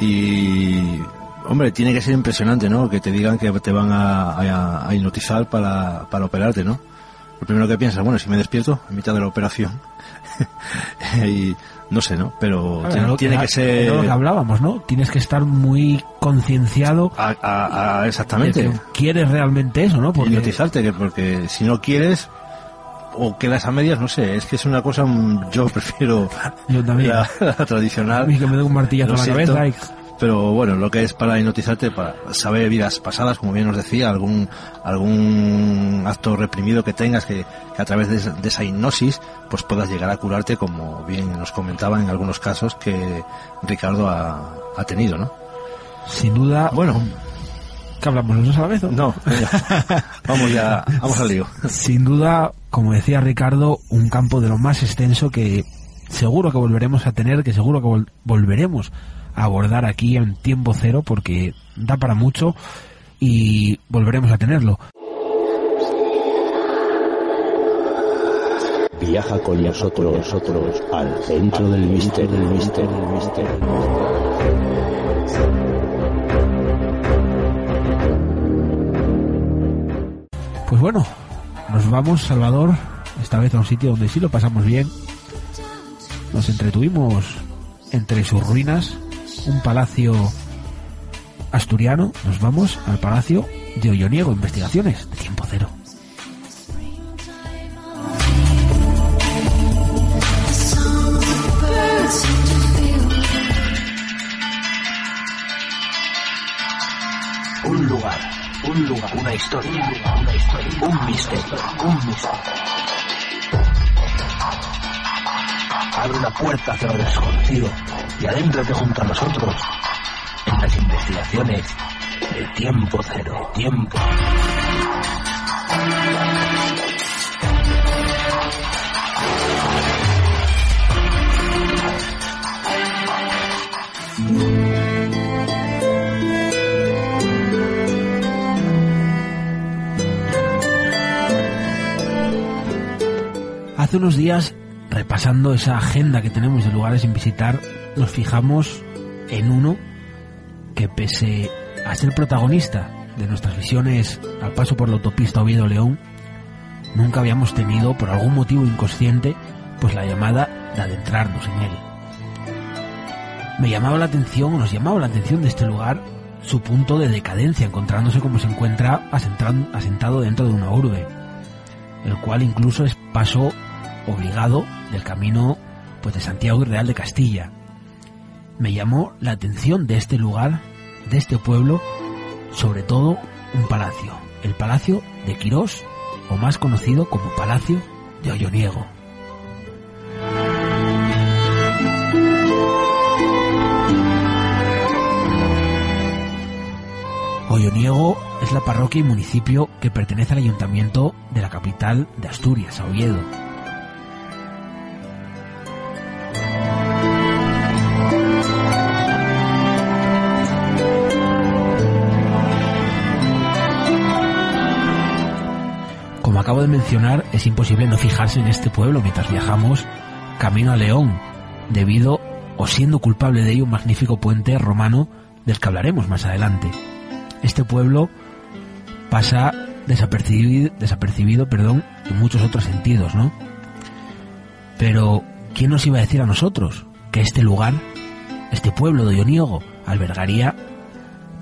y Hombre, tiene que ser impresionante, ¿no? Que te digan que te van a, a, hipnotizar para, para operarte, ¿no? Lo primero que piensas, bueno, si me despierto en mitad de la operación, y no sé, ¿no? Pero tiene, que, ser... lo que hablábamos, ¿no? Tienes que estar muy concienciado. A, exactamente. quieres realmente eso, ¿no? Porque... Hipnotizarte, que porque si no quieres o quedas a medias, no sé, es que es una cosa, yo prefiero La, tradicional. A mí que me dé un martillazo en la cabeza y pero bueno, lo que es para hipnotizarte, para saber vidas pasadas, como bien nos decía, algún, algún acto reprimido que tengas que, a través de, esa hipnosis, pues puedas llegar a curarte, como bien nos comentaba en algunos casos que Ricardo ha, ha tenido, ¿no? Sin duda. Bueno. ¿Qué hablamos los dos a la vez? No, vamos ya, vamos al lío. Sin duda, como decía Ricardo, un campo de lo más extenso que seguro que volveremos a tener, que seguro que volveremos abordar aquí en tiempo cero porque da para mucho y volveremos a tenerlo. Viaja con nosotros, nosotros al centro del misterio, del misterio, del misterio. Pues bueno, nos vamos, Salvador, esta vez a un sitio donde sí lo pasamos bien. Nos entretuvimos entre sus ruinas un palacio asturiano, nos vamos al palacio de Olloniego, investigaciones de tiempo cero. Un lugar, un lugar, una historia, una historia, un misterio, un misterio. Abre una puerta hacia lo desconocido y adéntrate junto a nosotros en las investigaciones de tiempo cero, tiempo. Hace unos días, repasando esa agenda que tenemos de lugares sin visitar, nos fijamos en uno que pese a ser protagonista de nuestras visiones al paso por la autopista Oviedo-León, nunca habíamos tenido, por algún motivo inconsciente, pues la llamada de adentrarnos en él. Me llamaba la atención, nos llamaba la atención de este lugar, su punto de decadencia, encontrándose como se encuentra asentado dentro de una urbe, el cual incluso es paso obligado del camino pues de Santiago y Real de Castilla. Me llamó la atención de este lugar, de este pueblo, sobre todo un palacio, el Palacio de Quirós, o más conocido como Palacio de Olloniego. Olloniego es la parroquia y municipio que pertenece al ayuntamiento de la capital de Asturias, Oviedo. De mencionar, es imposible no fijarse en este pueblo mientras viajamos camino a León, debido o siendo culpable de ello un magnífico puente romano del que hablaremos más adelante. Este pueblo pasa desapercibido, desapercibido perdón, en muchos otros sentidos, ¿no? Pero, ¿quién nos iba a decir a nosotros que este lugar, este pueblo de Olloniego, albergaría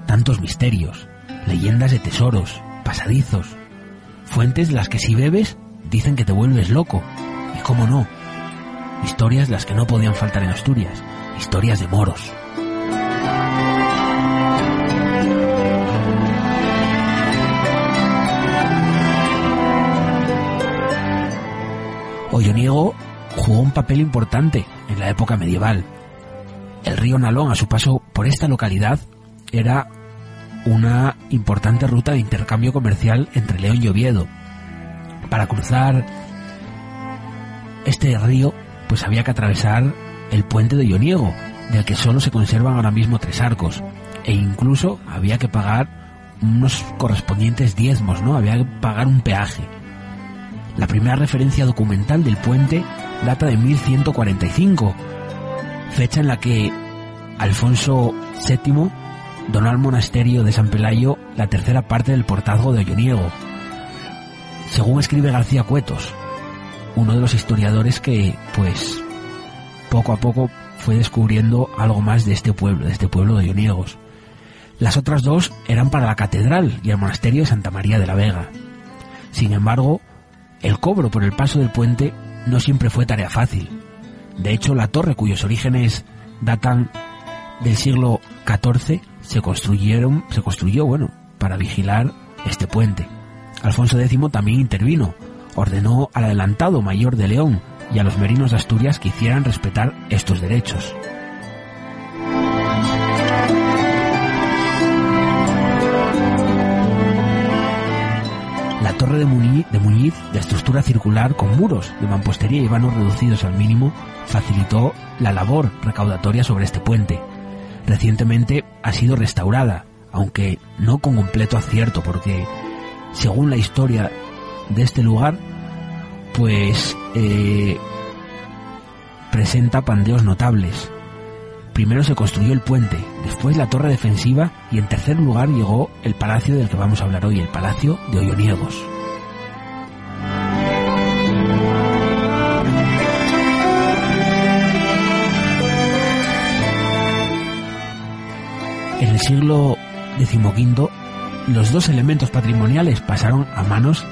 tantos misterios, leyendas de tesoros, pasadizos, fuentes las que si bebes dicen que te vuelves loco? Y cómo no, historias las que no podían faltar en Asturias, historias de moros. Olloniego jugó un papel importante en la época medieval. El río Nalón, a su paso por esta localidad, era una importante ruta de intercambio comercial entre León y Oviedo. Para cruzar este río, pues había que atravesar el puente de Olloniego, del que solo se conservan ahora mismo tres arcos, e incluso había que pagar unos correspondientes diezmos, ¿no? Había que pagar un peaje. La primera referencia documental del puente data de 1145, fecha en la que Alfonso VII donó al monasterio de San Pelayo la tercera parte del portazgo de Olloniego. Según escribe García Cuetos, uno de los historiadores que, pues, poco a poco fue descubriendo algo más de este pueblo, de este pueblo de Olloniegos. Las otras dos eran para la catedral y el monasterio de Santa María de la Vega. Sin embargo, el cobro por el paso del puente no siempre fue tarea fácil. De hecho, la torre cuyos orígenes datan del siglo XIV se construyeron, se construyó, bueno, para vigilar este puente. Alfonso X también intervino, ordenó al adelantado mayor de León y a los merinos de Asturias que hicieran respetar estos derechos. La torre de Muñiz, de Muñiz, de estructura circular con muros de mampostería y vanos reducidos al mínimo, facilitó la labor recaudatoria sobre este puente. Recientemente ha sido restaurada, aunque no con completo acierto, porque según la historia de este lugar, pues eh, presenta pandeos notables. Primero se construyó el puente, después la torre defensiva y en tercer lugar llegó el palacio del que vamos a hablar hoy, el palacio de Olloniegos. Siglo XV, los dos elementos patrimoniales pasaron a manos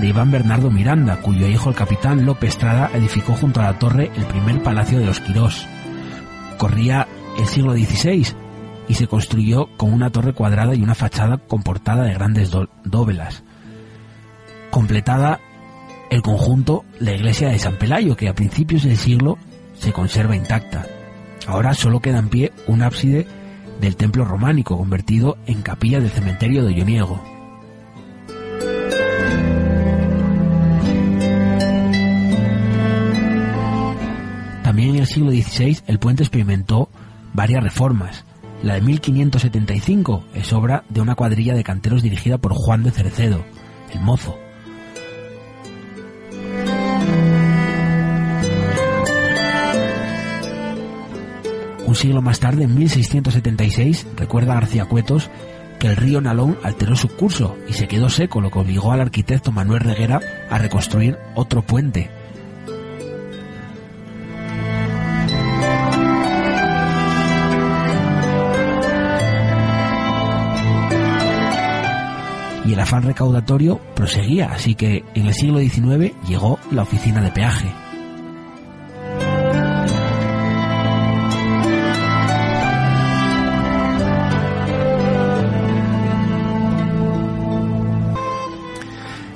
de Iván Bernardo Miranda, cuyo hijo el capitán López Estrada edificó junto a la torre el primer palacio de los Quirós. Corría el siglo XVI y se construyó con una torre cuadrada y una fachada con portada de grandes dóvelas. Completada el conjunto la iglesia de San Pelayo, que a principios del siglo se conserva intacta. Ahora solo queda en pie un ábside del templo románico convertido en capilla del cementerio de Olloniego. También en el siglo XVI el puente experimentó varias reformas. La de 1575 es obra de una cuadrilla de canteros dirigida por Juan de Cercedo, el mozo, Un siglo más tarde, en 1676, recuerda García Cuetos que el río Nalón alteró su curso y se quedó seco, lo que obligó al arquitecto Manuel Reguera a reconstruir otro puente. Y el afán recaudatorio proseguía, así que en el siglo XIX llegó la oficina de peaje.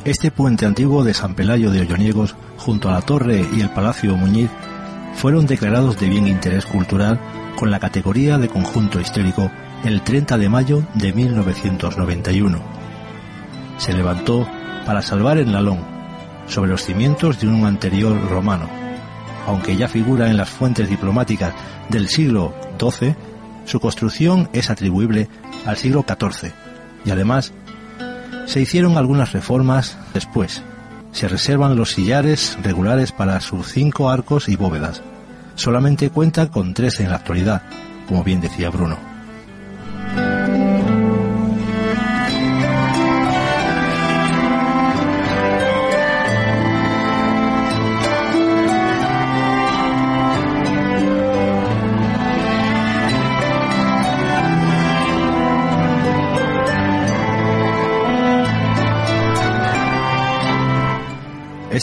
Este puente antiguo de San Pelayo de Olloniegos, junto a la torre y el Palacio Muñiz, fueron declarados de bien interés cultural con la categoría de conjunto histórico el 30 de mayo de 1991. Se levantó para salvar el Nalón, sobre los cimientos de un anterior romano. Aunque ya figura en las fuentes diplomáticas del siglo XII, su construcción es atribuible al siglo XIV y además se hicieron algunas reformas después. Se reservan los sillares regulares para sus cinco arcos y bóvedas. Solamente cuenta con tres en la actualidad, como bien decía Bruno.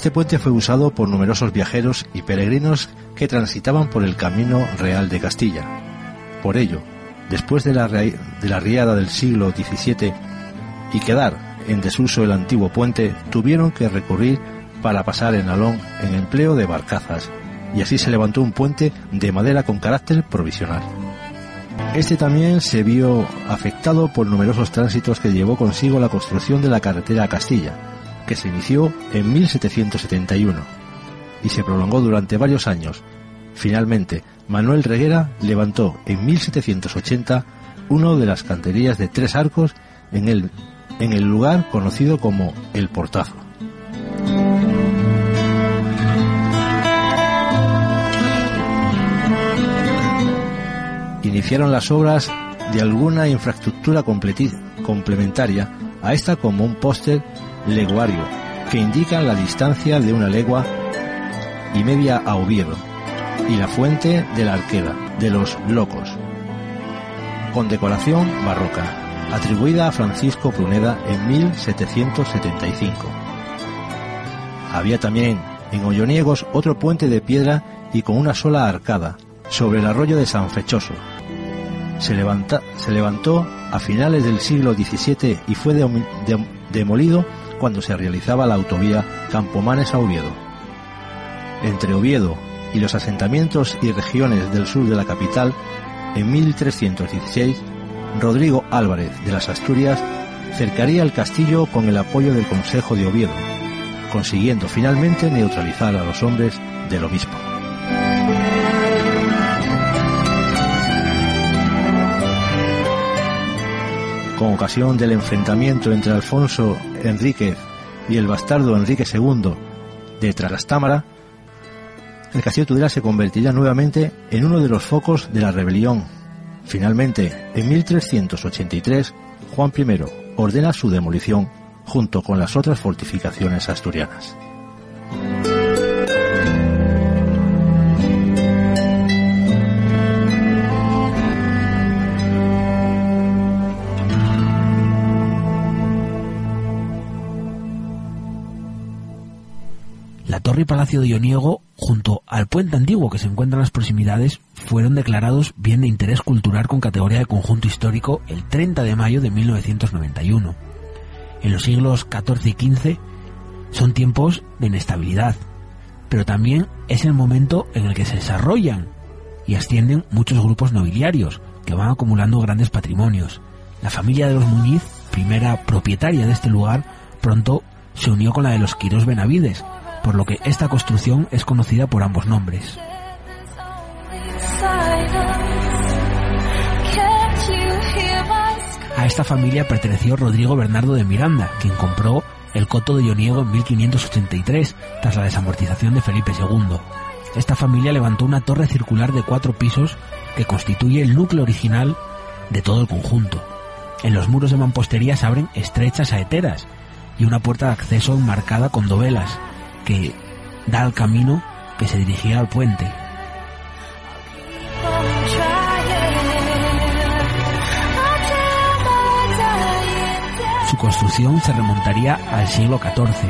Este puente fue usado por numerosos viajeros y peregrinos que transitaban por el Camino Real de Castilla. Por ello, después de la, riada del siglo XVII y quedar en desuso el antiguo puente, tuvieron que recurrir para pasar en Alón en empleo de barcazas, y así se levantó un puente de madera con carácter provisional. Este también se vio afectado por numerosos tránsitos que llevó consigo la construcción de la carretera a Castilla, que se inició en 1771 y se prolongó durante varios años. Finalmente, Manuel Reguera levantó en 1780 uno de las canterías de tres arcos en el, en el lugar conocido como El Portazo. Iniciaron las obras de alguna infraestructura complementaria a esta como un póster leguario, que indica la distancia de una legua y media a Oviedo, y la fuente de la Arqueda, de los Locos, con decoración barroca, atribuida a Francisco Pruneda en 1775. Había también en Olloniegos otro puente de piedra y con una sola arcada, sobre el arroyo de San Fechoso. Se, levanta, se levantó a finales del siglo XVII y fue demolido cuando se realizaba la autovía Campomanes a Oviedo. Entre Oviedo y los asentamientos y regiones del sur de la capital, en 1316, Rodrigo Álvarez de las Asturias cercaría el castillo con el apoyo del Consejo de Oviedo, consiguiendo finalmente neutralizar a los hombres del obispo. Con ocasión del enfrentamiento entre Alfonso Enríquez y el bastardo Enrique II de Trastámara, el castillo Tudela se convertiría nuevamente en uno de los focos de la rebelión. Finalmente, en 1383, Juan I ordena su demolición junto con las otras fortificaciones asturianas. Torre y palacio de Ioniego, junto al puente antiguo que se encuentra en las proximidades, fueron declarados bien de interés cultural con categoría de conjunto histórico el 30 de mayo de 1991. En los siglos XIV y XV son tiempos de inestabilidad, pero también es el momento en el que se desarrollan y ascienden muchos grupos nobiliarios que van acumulando grandes patrimonios. La familia de los Muñiz, primera propietaria de este lugar, pronto se unió con la de los Quirós Benavides, por lo que esta construcción es conocida por ambos nombres. A esta familia perteneció Rodrigo Bernardo de Miranda, quien compró el coto de Ioniego en 1583, tras la desamortización de Felipe II. Esta familia levantó una torre circular de cuatro pisos que constituye el núcleo original de todo el conjunto. En los muros de mampostería se abren estrechas saeteras y una puerta de acceso enmarcada con dovelas que da al camino que se dirigía al puente. Su construcción se remontaría al siglo XIV.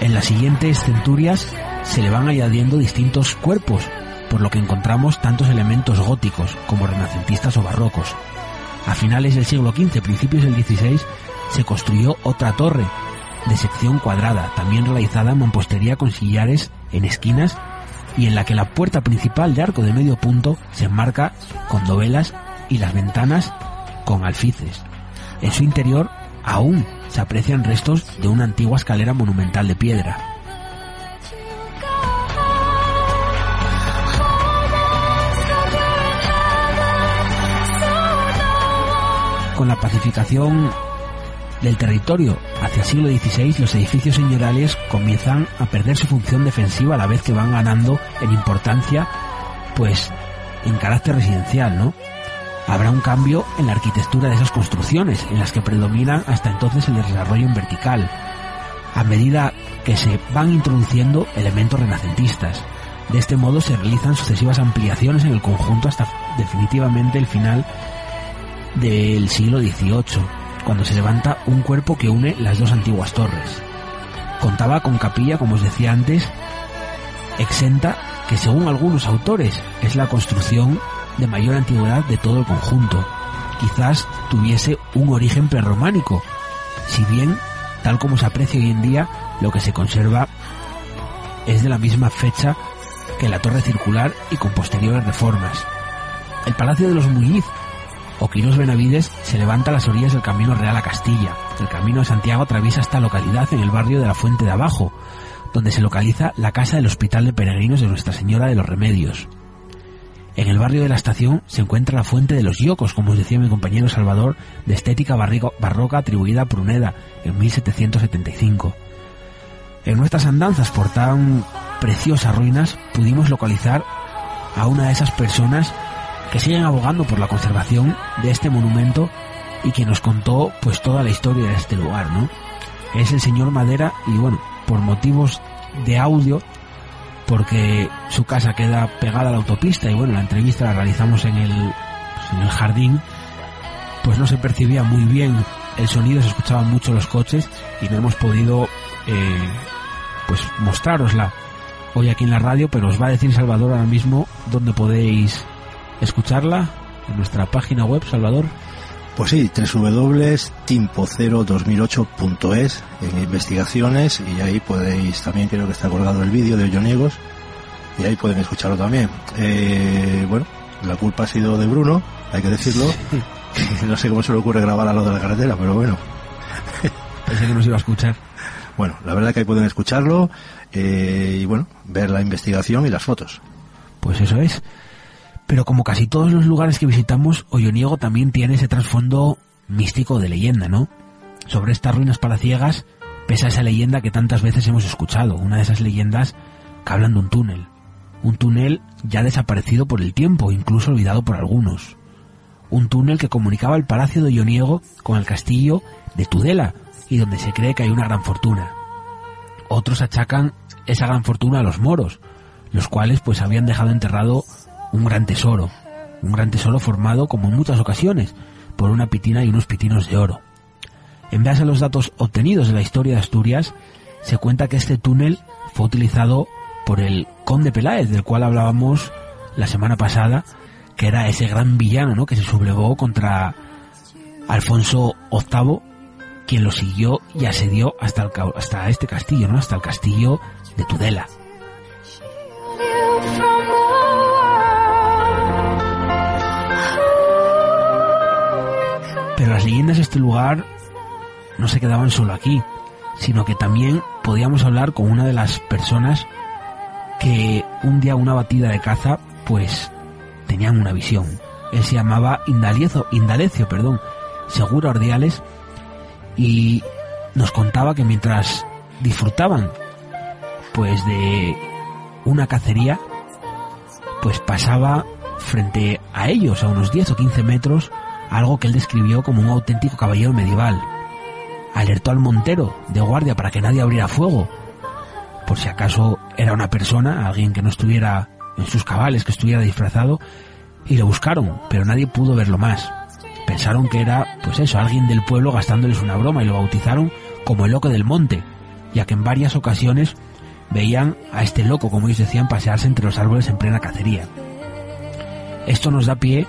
En las siguientes centurias se le van añadiendo distintos cuerpos, por lo que encontramos tantos elementos góticos como renacentistas o barrocos. A finales del siglo XV, principios del XVI, se construyó otra torre de sección cuadrada, también realizada en mampostería con sillares en esquinas y en la que la puerta principal de arco de medio punto se enmarca con dovelas y las ventanas con alfices. En su interior aún se aprecian restos de una antigua escalera monumental de piedra. Con la pacificación del territorio hacia el siglo XVI, los edificios señoriales comienzan a perder su función defensiva a la vez que van ganando en importancia, pues en carácter residencial, ¿no? Habrá un cambio en la arquitectura de esas construcciones, en las que predominan hasta entonces el desarrollo en vertical, a medida que se van introduciendo elementos renacentistas. De este modo se realizan sucesivas ampliaciones en el conjunto hasta definitivamente el final del siglo XVIII, cuando se levanta un cuerpo que une las dos antiguas torres. Contaba con capilla, como os decía antes, exenta, que según algunos autores es la construcción de mayor antigüedad de todo el conjunto. Quizás tuviese un origen prerrománico, si bien, tal como se aprecia hoy en día, lo que se conserva es de la misma fecha que la torre circular y con posteriores reformas. El Palacio de los Muñiz o Quirós Benavides se levanta a las orillas del Camino Real a Castilla. El Camino de Santiago atraviesa esta localidad en el barrio de la Fuente de Abajo, donde se localiza la casa del Hospital de Peregrinos de Nuestra Señora de los Remedios. En el barrio de la estación se encuentra la Fuente de los Yocos, como os decía mi compañero Salvador, de estética barroca atribuida a Pruneda en 1775. En nuestras andanzas por tan preciosas ruinas pudimos localizar a una de esas personas que siguen abogando por la conservación de este monumento y que nos contó pues toda la historia de este lugar, ¿no? Es el señor Madera y bueno, por motivos de audio, porque su casa queda pegada a la autopista y bueno, la entrevista la realizamos en el, pues, en el jardín, pues no se percibía muy bien el sonido, se escuchaban mucho los coches y no hemos podido eh, pues mostrarosla hoy aquí en la radio, pero os va a decir Salvador ahora mismo dónde podéis escucharla en nuestra página web, Salvador. Pues sí, www.timpocero2008.es en investigaciones y ahí podéis, también creo que está colgado el vídeo de Olloniegos y ahí pueden escucharlo también. Eh, bueno, la culpa ha sido de Bruno, hay que decirlo. no sé cómo se le ocurre grabar a lo de la carretera, pero bueno. Pensé que nos iba a escuchar. Bueno, la verdad que ahí pueden escucharlo eh, y bueno, ver la investigación y las fotos. Pues eso es. Pero como casi todos los lugares que visitamos, Olloniego también tiene ese trasfondo místico de leyenda, ¿no? Sobre estas ruinas palaciegas pesa esa leyenda que tantas veces hemos escuchado, una de esas leyendas que hablan de un túnel. Un túnel ya desaparecido por el tiempo, incluso olvidado por algunos. Un túnel que comunicaba el palacio de Olloniego con el castillo de Tudela y donde se cree que hay una gran fortuna. Otros achacan esa gran fortuna a los moros, los cuales pues habían dejado enterrado un gran tesoro, un gran tesoro formado, como en muchas ocasiones, por una pitina y unos pitinos de oro. En base a los datos obtenidos de la historia de Asturias, se cuenta que este túnel fue utilizado por el conde Peláez, del cual hablábamos la semana pasada, que era ese gran villano, ¿no? Que se sublevó contra Alfonso VIII, quien lo siguió y asedió hasta, el, hasta este castillo, ¿no? Hasta el castillo de Tudela. Pero las leyendas de este lugar no se quedaban solo aquí, sino que también podíamos hablar con una de las personas que un día una batida de caza, pues tenían una visión. Él se llamaba Indalecio, Indalecio perdón, Segura Ordiales, y nos contaba que mientras disfrutaban pues de una cacería, pues pasaba frente a ellos, a unos 10 o 15 metros, algo que él describió como un auténtico caballero medieval. Alertó al montero de guardia para que nadie abriera fuego, por si acaso era una persona, alguien que no estuviera en sus cabales, que estuviera disfrazado, y lo buscaron, pero nadie pudo verlo más. Pensaron que era, pues eso, alguien del pueblo gastándoles una broma y lo bautizaron como el loco del monte, ya que en varias ocasiones veían a este loco, como ellos decían, pasearse entre los árboles en plena cacería. Esto nos da pie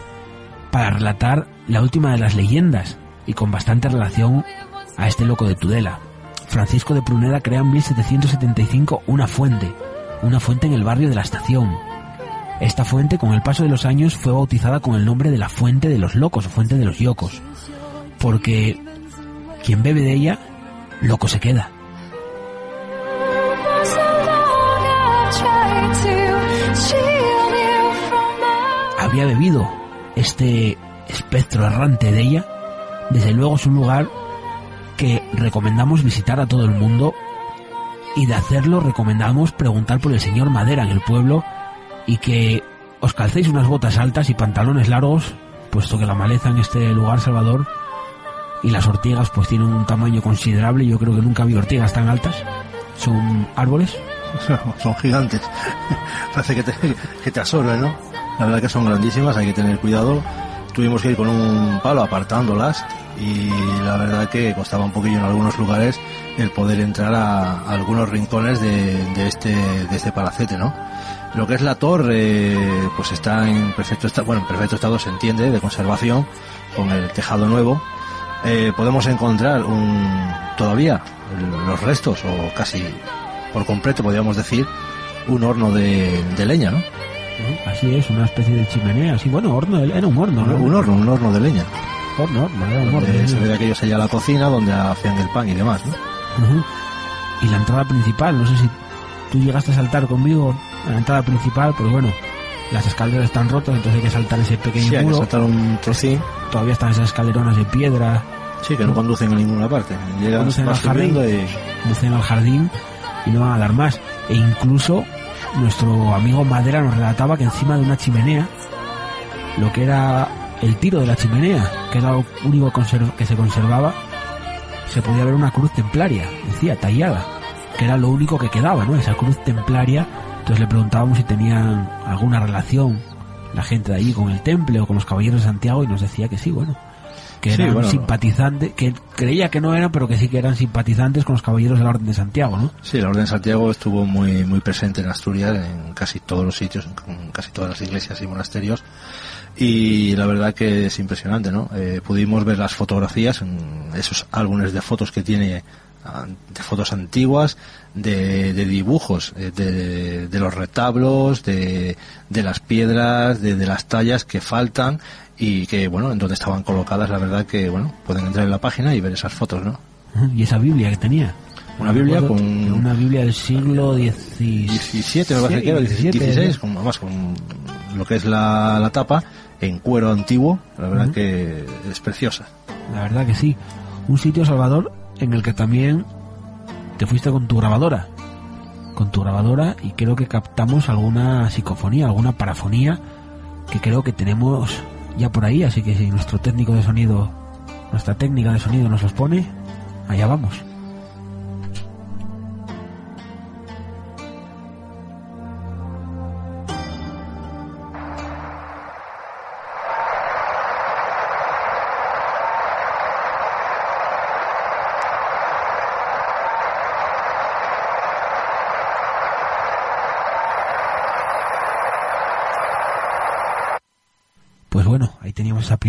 para relatar la última de las leyendas y con bastante relación a este loco de Tudela. Francisco de Pruneda crea en 1775 una fuente, una fuente en el barrio de la estación. Esta fuente con el paso de los años fue bautizada con el nombre de la fuente de los locos o fuente de los yocos, porque quien bebe de ella, loco se queda. Había bebido este espectro errante de ella, desde luego es un lugar que recomendamos visitar a todo el mundo y de hacerlo recomendamos preguntar por el señor Madera en el pueblo y que os calcéis unas botas altas y pantalones largos, puesto que la maleza en este lugar, Salvador, y las ortigas pues tienen un tamaño considerable, yo creo que nunca vi ortigas tan altas, son árboles. Son gigantes, parece que te, que ¿no? La verdad que son grandísimas, hay que tener cuidado. Tuvimos que ir con un palo apartándolas y la verdad que costaba un poquillo en algunos lugares el poder entrar a, algunos rincones de, este de este palacete, ¿no? Lo que es la torre, pues está en perfecto estado, bueno, en perfecto estado se entiende, de conservación, con el tejado nuevo. Eh, podemos encontrar un, todavía los restos, o casi por completo podríamos decir, un horno de, de leña, ¿no? Así es, una especie de chimenea, así, bueno, horno, era un horno, ¿no? Un horno, un horno de leña. Horno, horno, era un horno. Se ve que aquello sería la cocina donde hacían el pan y demás, ¿no? Y la entrada principal, no sé si tú llegaste a saltar conmigo a la entrada principal, pues bueno, las escaleras están rotas, entonces hay que saltar ese pequeño sí, hay muro. que saltar un trocín. Todavía están esas escaleronas de piedra. Sí, que no conducen a ninguna parte. Llegan Conducen al jardín, y... conducen al jardín y no van a dar más. E incluso nuestro amigo Madera nos relataba que encima de una chimenea, lo que era el tiro de la chimenea, que era lo único que se conservaba, se podía ver una cruz templaria, decía, tallada, que era lo único que quedaba, ¿no? Esa cruz templaria. Entonces le preguntábamos si tenían alguna relación la gente de allí con el temple o con los caballeros de Santiago y nos decía que sí, bueno, que Sí, eran bueno. simpatizantes, que creía que no eran, pero que sí que eran simpatizantes con los caballeros de la Orden de Santiago, ¿no? Sí, la Orden de Santiago estuvo muy muy presente en Asturias, en casi todos los sitios, en casi todas las iglesias y monasterios. Y la verdad que es impresionante, ¿no? Eh, pudimos ver las fotografías, esos álbumes de fotos que tiene, de fotos antiguas, de, de dibujos, eh, de, de los retablos, de, de las piedras, de, de las tallas que faltan y que, bueno, en donde estaban colocadas, la verdad que, bueno, pueden entrar en la página y ver esas fotos, ¿no? Ujú, Y esa Biblia que tenía. Una Biblia con- Una Biblia del siglo XVII. 17 me parece que era, 16, con, además con lo que es la, la tapa en cuero antiguo, la verdad que es preciosa. La verdad que sí. Un sitio, Salvador, en el que también te fuiste con tu grabadora. Con tu grabadora y creo que captamos alguna psicofonía, alguna parafonía que creo que tenemos ya por ahí. Así que si nuestro técnico de sonido, nuestra técnica de sonido nos los pone, allá vamos.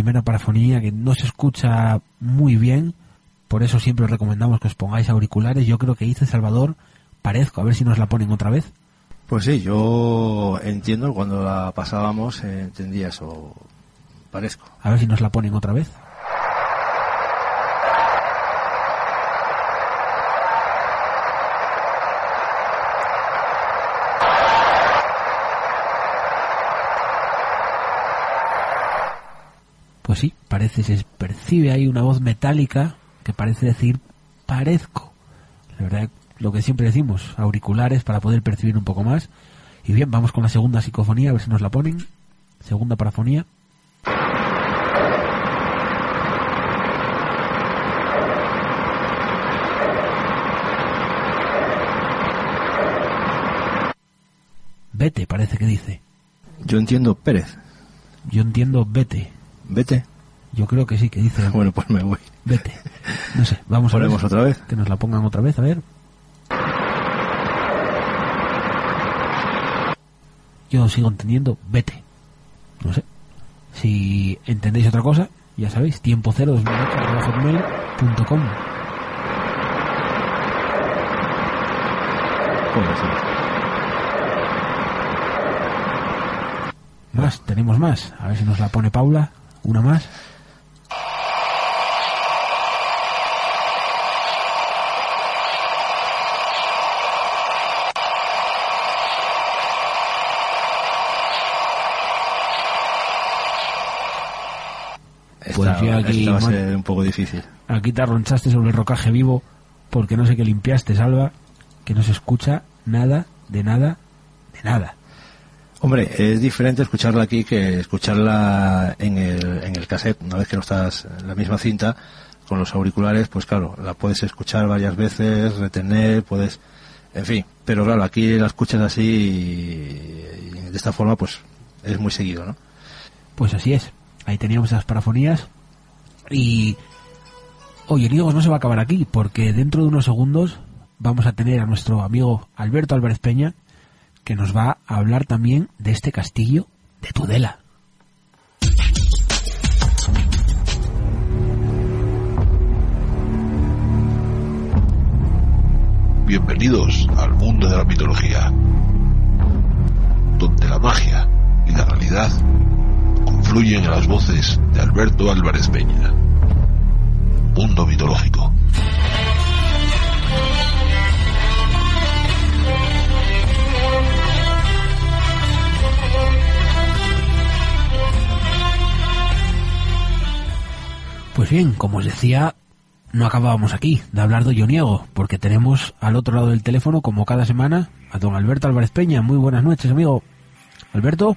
Primera parafonía que no se escucha muy bien, por eso siempre os recomendamos que os pongáis auriculares. Yo creo que dice Salvador, parezco, a ver si nos la ponen otra vez. Pues sí, yo entiendo, cuando la pasábamos eh, entendía eso, parezco. A ver si nos la ponen otra vez. Sí, parece, se percibe ahí una voz metálica que parece decir parezco. La verdad, lo que siempre decimos, auriculares para poder percibir un poco más. Y bien, vamos con la segunda psicofonía, a ver si nos la ponen. Segunda parafonía. Vete, parece que dice. Yo entiendo Pérez. Yo entiendo vete. Vete. Yo creo que sí, que dice Bueno, pues me voy. vete. No sé, vamos a ver. Otra vez. Que nos la pongan otra vez, a ver. Yo sigo entendiendo vete. No sé. Si entendéis otra cosa, ya sabéis, tiempo cero 2008 Pues sí. Más, tenemos más. A ver si nos la pone Paula. Una más. Pues Esta, yo aquí, esta va a man- ser un poco difícil. Aquí te arronchaste sobre el rocaje vivo porque no sé qué limpiaste, Salva, que no se escucha nada, de nada, de nada. Hombre, es diferente escucharla aquí que escucharla en el, en el cassette. Una vez que no estás en la misma cinta, con los auriculares, pues claro, la puedes escuchar varias veces, retener, puedes... En fin, pero claro, aquí la escuchas así y, de esta forma, pues es muy seguido, ¿no? Pues así es. Ahí teníamos esas parafonías. Y. Oye, Diego, no se va a acabar aquí, porque dentro de unos segundos vamos a tener a nuestro amigo Alberto Álvarez Peña, que nos va a hablar también de este castillo de Tudela. Bienvenidos al mundo de la mitología, donde la magia y la realidad confluyen en las voces de Alberto Álvarez Peña. Mundo mitológico. Pues bien, como os decía, no acabábamos aquí de hablar de Yoniego, porque tenemos al otro lado del teléfono, como cada semana, a don Alberto Álvarez Peña. Muy buenas noches, amigo. Alberto.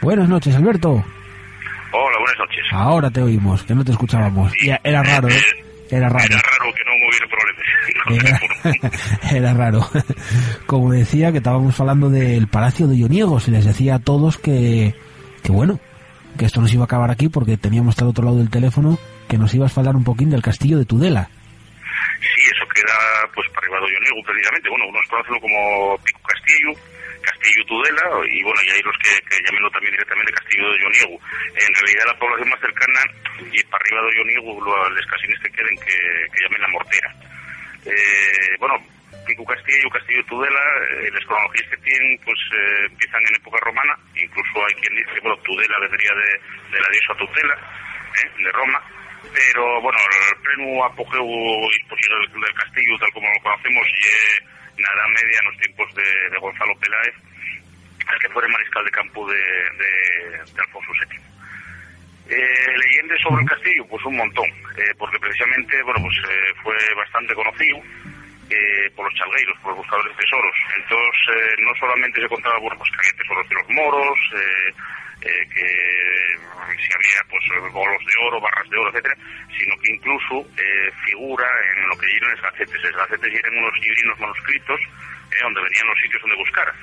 Buenas noches, Alberto. Hola, buenas noches. Ahora te oímos, que no te escuchábamos. Y era raro, ¿eh? Era raro. Era raro que no hubiera problemas. Era, era raro. Como decía, que estábamos hablando del Palacio de Ioniego. Se les decía a todos que, que bueno, que esto nos iba a acabar aquí porque teníamos al otro lado del teléfono que nos ibas a hablar un poquín del castillo de Tudela. Sí, eso queda pues para arriba de Ioniego, precisamente. Bueno, unos conocen como Pico Castillo, Castillo Tudela, y bueno, y hay los que, que también directamente Castillo de Ioniego. En realidad la población más cercana y para arriba de Ioniego, los casines que queden que, que llamen la Mortera. Eh, bueno, Pico Castillo, Castillo de Tudela, eh, las cronologías que tienen pues eh, empiezan en época romana, incluso hay quien dice que bueno, Tudela vendría de, de la diosa Tutela, eh, de Roma, pero bueno, el pleno apogeo exposición del, del castillo, tal como lo conocemos, y en la Edad Media, en los tiempos de, de Gonzalo Peláez, el que fuera mariscal de campo de, de, de Alfonso VII. Eh, leyendas sobre el castillo, pues un montón, eh, porque precisamente, bueno, pues eh, fue bastante conocido eh, por los chalgueiros, por los buscadores de tesoros. Entonces, eh, no solamente se contaba, bueno, pues tesoros de los moros, eh, eh, que si había, pues, bolos de oro, barras de oro, etcétera, sino que incluso eh, figura en lo que dieron los gacetes. Los gacetes eran unos librinos manuscritos eh, donde venían los sitios donde buscar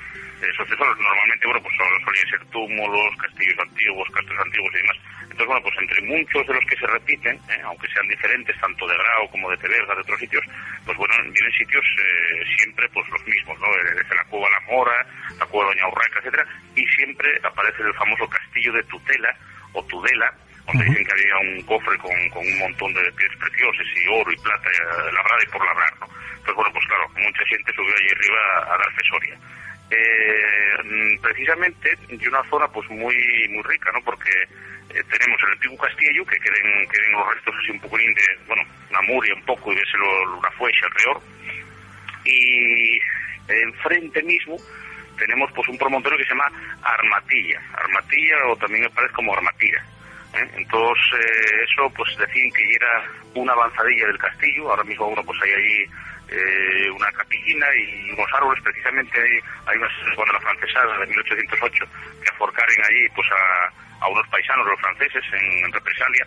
esos tesoros. Normalmente, bueno, pues sol- solían ser túmulos, castillos antiguos, castros antiguos y demás. Entonces, bueno, pues entre muchos de los que se repiten, eh, aunque sean diferentes, tanto de Grau como de Teberga, de otros sitios, pues bueno, vienen sitios eh, siempre pues los mismos, ¿no? Eh, Desde la Cueva La Mora, la Cueva Doña Urraca, etcétera, y siempre aparece el famoso castillo de Tutela o Tudela, donde dicen que había un cofre con, con un montón de piedras preciosas y oro y plata eh, labrada y por labrar, ¿no? Pues bueno, pues claro, mucha gente subió allí arriba a, dar fesoria. Eh, mm, precisamente de una zona pues muy muy rica, ¿no? Porque eh, tenemos el antiguo castillo, que queden, queden los restos así un poco de, bueno, una muria un poco y ves una fuecha alrededor. Y enfrente mismo tenemos pues un promontorio que se llama Armatilla, Armatilla o también me parece como Armatilla. ¿eh? Entonces eh, eso pues decían que era una avanzadilla del castillo, ahora mismo uno pues hay ahí eh, una capillina y unos árboles, precisamente hay, hay unas cuando la francesada de 1808 que aforcaren allí pues a, unos paisanos los franceses en, represalia,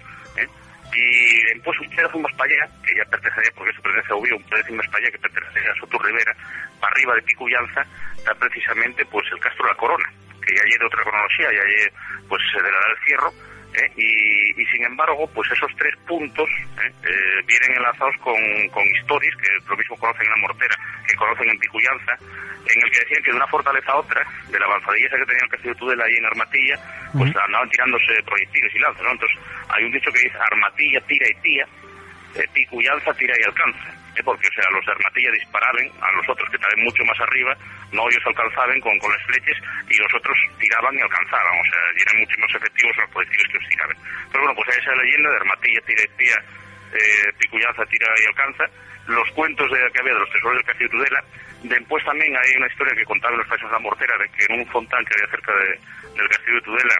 y después un fuimos para allá, que ya pertenecía, porque eso pertenece a un más para allá que pertenece a Soto Rivera, para arriba de Picuyanza, está precisamente pues el Castro La Corona, que ya de otra cronología, ya hay pues de la edad del Cierro, ¿eh? y, sin embargo, pues esos tres puntos ¿eh? Eh, vienen enlazados con, con historias que lo mismo conocen en la mortera, que conocen en Picuyanza, en el que decían que de una fortaleza a otra, de la avanzadilla que tenía el castillo de Tudela ahí en Armatilla, pues andaban tirándose proyectiles y lanzas, ¿no? Entonces, hay un dicho que dice Armatilla tira y tía, Picuyanza tira y alcanza porque o sea, los de Armatilla disparaban a los otros que estaban mucho más arriba, no ellos alcanzaban con, con las flechas y los otros tiraban y alcanzaban, o sea, eran mucho más efectivos los proyectiles que os tiraban. Pero bueno, pues esa leyenda de Armatilla tira y tira, eh, Picuyanza tira y alcanza, los cuentos de, que había de los tesoros del castillo de Tudela, después también hay una historia que contaban los países de la mortera de que en un fontán que había cerca del castillo de Tudela,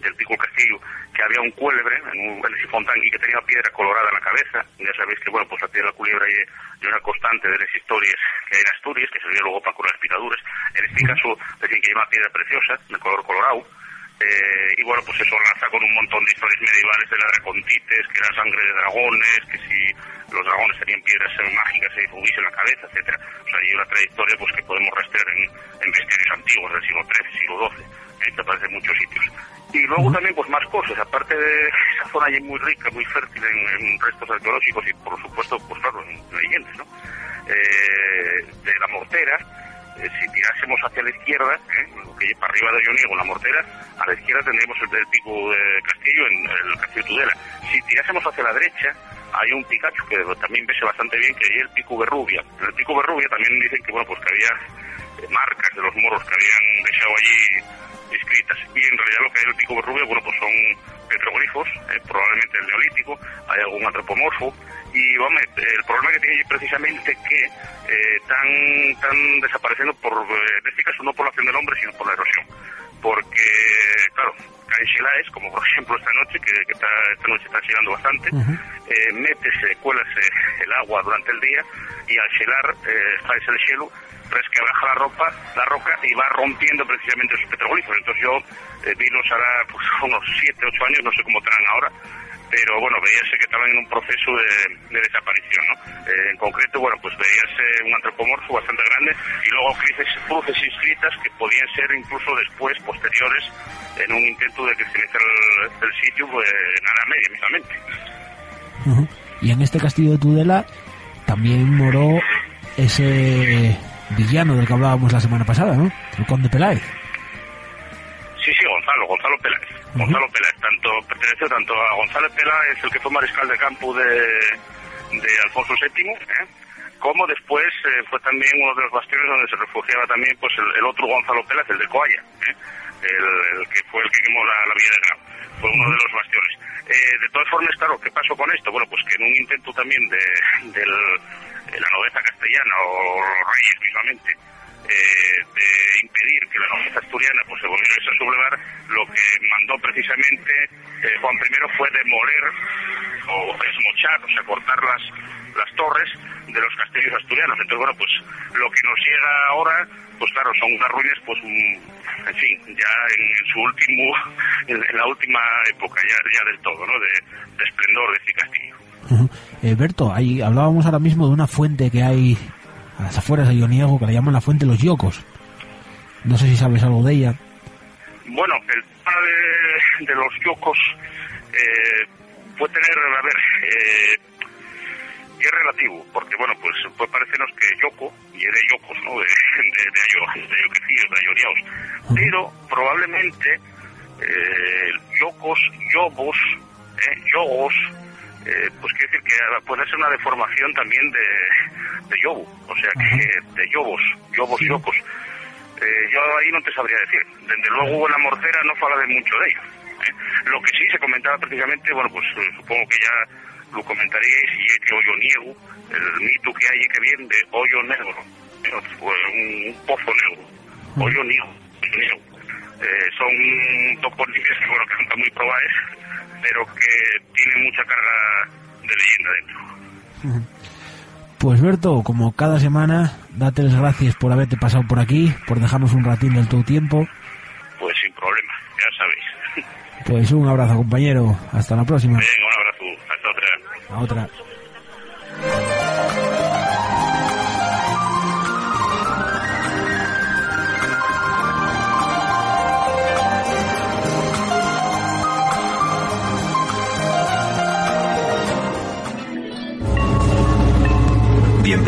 del Pico Castillo, que había un cuélebre en un fontán y que tenía piedra colorada en la cabeza. Ya sabéis que, bueno, pues la piedra culebra y, una constante de las historias que hay en Asturias, que servía luego para curar piraduras. En este caso, decían que lleva piedra preciosa, de color colorado. Eh, y bueno, pues eso lanza con un montón de historias medievales de la dracontites, que era sangre de dragones, que si los dragones tenían piedras mágicas se hubiese en la cabeza, etcétera. O sea, hay una trayectoria pues que podemos rastrear en, en bestiarios antiguos del siglo XIII, siglo XII, eh, que aparece en muchos sitios. Y luego también pues más cosas, aparte de esa zona allí muy rica, muy fértil en, restos arqueológicos y por supuesto, pues claro, en, leyendas, ¿no? Eh, de la mortera, eh, si tirásemos hacia la izquierda, ¿eh? que para arriba de Yoniego, la mortera, a la izquierda tendríamos el, pico de Castillo, en el Castillo Tudela. Si tirásemos hacia la derecha, hay un Pikachu que también ves bastante bien, que es el pico Berrubia. En el pico Berrubia también dicen que, bueno, pues que había marcas de los moros que habían dejado allí escritas. Y en realidad lo que hay en el pico rubio, bueno, pues son petroglifos, eh, probablemente el neolítico, hay algún antropomorfo, y vamos, el problema que tiene precisamente que eh, están, desapareciendo por, eh, en este caso no por la acción del hombre, sino por la erosión. Porque, claro, caen xelaes, como por ejemplo esta noche, que, esta noche está llegando bastante, uh métese, cuélase el agua durante el día, y al xelar, eh, el hielo, resquebraja la ropa, la roca y va rompiendo precisamente esos petroglifos. Entonces yo eh, vi los hará pues, unos 7, 8 años, no sé cómo estarán ahora, pero bueno, veíase que estaban en un proceso de, desaparición, ¿no? Eh, en concreto, bueno, pues veíase un antropomorfo bastante grande y luego cruces, cruces inscritas que podían ser incluso después, posteriores, en un intento de crecimiento del, sitio pues, en la media mismamente. Y en este castillo de Tudela también moró ese villano del que hablábamos la semana pasada, ¿no? El conde Peláez. Sí, sí, Gonzalo, Gonzalo Peláez. Gonzalo Peláez, tanto, perteneció tanto a Gonzalo Peláez, el que fue mariscal de campo de, de Alfonso VII, ¿eh? como después eh, fue también uno de los bastiones donde se refugiaba también pues el, otro Gonzalo Peláez, el de Coalla, ¿eh? el, que fue el que quemó la, la Villa de Grau. Fue uno de los bastiones. Eh, de todas formas, claro, ¿qué pasó con esto? Bueno, pues que en un intento también de, del la nobleza castellana o los reyes mismamente eh, de impedir que la nobleza asturiana pues, se volviese a sublevar, lo que mandó precisamente eh, Juan I fue demoler o esmochar, o sea, cortar las, las torres de los castillos asturianos. Entonces, bueno, pues lo que nos llega ahora, pues claro, son unas ruinas, pues, en fin, ya en, su último, en, la última época, ya, ya del todo, ¿no? De, de esplendor de este castillo. Eh, Berto, ahí hablábamos ahora mismo de una fuente que hay a las afueras de Ioniego que le llaman la fuente de los Yocos. No sé si sabes algo de ella. Bueno, el tema de, los Yocos eh, puede tener, a ver, eh, es relativo, porque bueno, pues puede parecernos que Yoko, y es de Yocos, ¿no? De, de, de, de, pero probablemente eh, el Yoko yogos, yobos, eh, yogos, eh, pues quiere decir que puede ser una deformación también de, de yobo, o sea que de yobos, yobos, yocos. Eh, yo ahí no te sabría decir. Desde luego la mortera no fala de mucho de ello. ¿eh? Lo que sí se comentaba prácticamente, bueno, pues eh, supongo que ya lo comentaríais, y es que hoyo niego, el mito que hay que viene de hoyo negro, pues, un, pozo negro, hoyo niego, niego. son topónimos que, bueno, que están muy probables, pero que tienen mucha carga de leyenda dentro. Pues Berto, como cada semana, date las gracias por haberte pasado por aquí, por dejarnos un ratín del tu tiempo. Pues sin problema, ya sabéis. Pues un abrazo, compañero. Hasta la próxima. Bien, un abrazo. Hasta otra. A otra.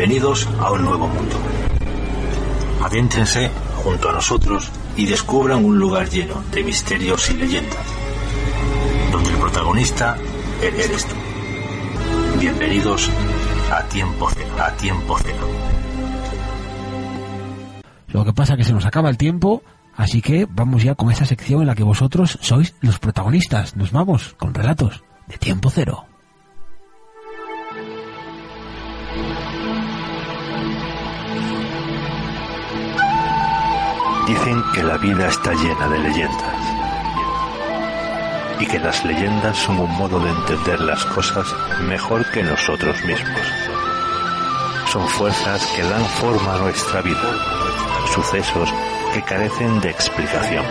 Bienvenidos a un nuevo mundo. Adéntrense junto a nosotros y descubran un lugar lleno de misterios y leyendas, donde el protagonista eres tú. Bienvenidos a Tiempo Cero, a Tiempo Cero. Lo que pasa es que se nos acaba el tiempo, así que vamos ya con esa sección en la que vosotros sois los protagonistas. Nos vamos con relatos de Tiempo Cero. Dicen que la vida está llena de leyendas y que las leyendas son un modo de entender las cosas mejor que nosotros mismos. Son fuerzas que dan forma a nuestra vida, sucesos que carecen de explicación.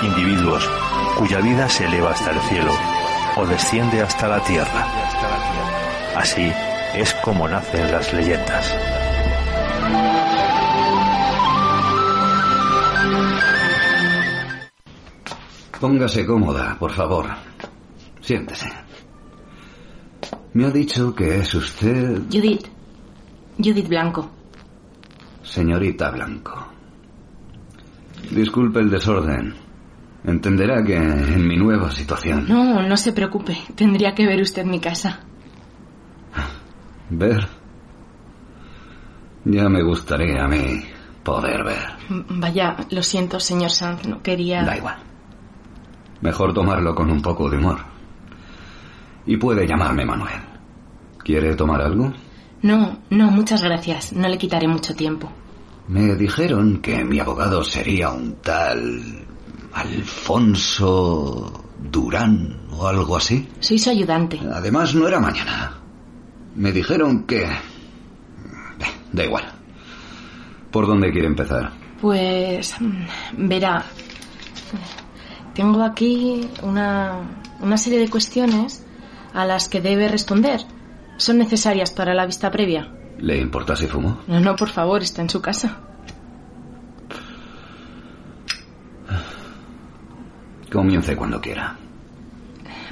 Individuos cuya vida se eleva hasta el cielo o desciende hasta la tierra. Así es como nacen las leyendas. Póngase cómoda, por favor. Siéntese. Me ha dicho que es usted... Judith. Judith Blanco. Señorita Blanco. Disculpe el desorden. Entenderá que en mi nueva situación... No, no se preocupe. Tendría que ver usted mi casa. ¿Ver? Ya me gustaría a mí poder ver. Vaya, lo siento, señor Sanz. No quería... Da igual. Mejor tomarlo con un poco de humor. Y puede llamarme Manuel. ¿Quiere tomar algo? No, no, muchas gracias. No le quitaré mucho tiempo. Me dijeron que mi abogado sería un tal... Alfonso Durán o algo así. Soy su ayudante. Además, no era mañana. Me dijeron que... Da igual. ¿Por dónde quiere empezar? Pues... mm, Verá, tengo aquí una, una serie de cuestiones a las que debe responder. Son necesarias para la vista previa. ¿Le importa si fumo? No, no, por favor, está en su casa. Comience cuando quiera.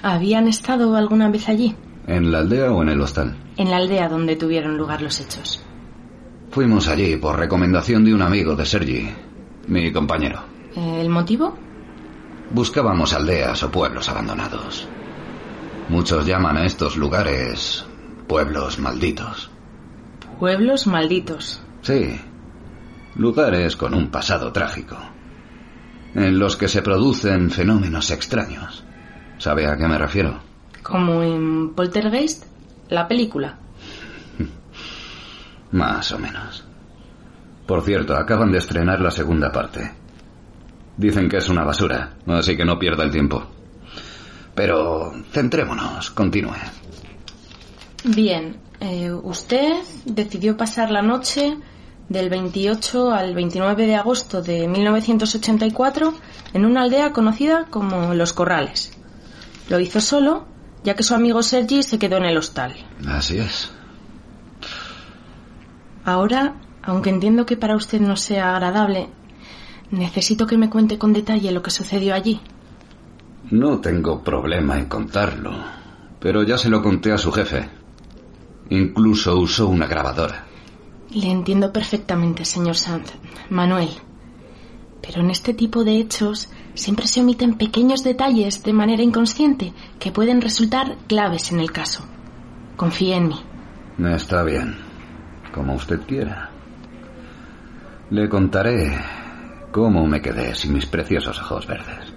¿Habían estado alguna vez allí? ¿En la aldea o en el hostal? En la aldea donde tuvieron lugar los hechos. Fuimos allí por recomendación de un amigo de Sergi, mi compañero. ¿El motivo? Buscábamos aldeas o pueblos abandonados. Muchos llaman a estos lugares pueblos malditos. Pueblos malditos. Sí, lugares con un pasado trágico, en los que se producen fenómenos extraños. ¿Sabe a qué me refiero? Como en Poltergeist, la película. Más o menos. Por cierto, acaban de estrenar la segunda parte. Dicen que es una basura, así que no pierda el tiempo. Pero centrémonos, continúe. Bien, eh, usted decidió pasar la noche del 28 al 29 de agosto de 1984 en una aldea conocida como Los Corrales. Lo hizo solo, ya que su amigo Sergi se quedó en el hostal. Así es. Ahora, aunque entiendo que para usted no sea agradable, necesito que me cuente con detalle lo que sucedió allí. No tengo problema en contarlo, pero ya se lo conté a su jefe. Incluso usó una grabadora. Le entiendo perfectamente, señor Sanz. Manuel. Pero en este tipo de hechos siempre se omiten pequeños detalles de manera inconsciente que pueden resultar claves en el caso. Confíe en mí. Está bien, como usted quiera. Le contaré cómo me quedé sin mis preciosos ojos verdes.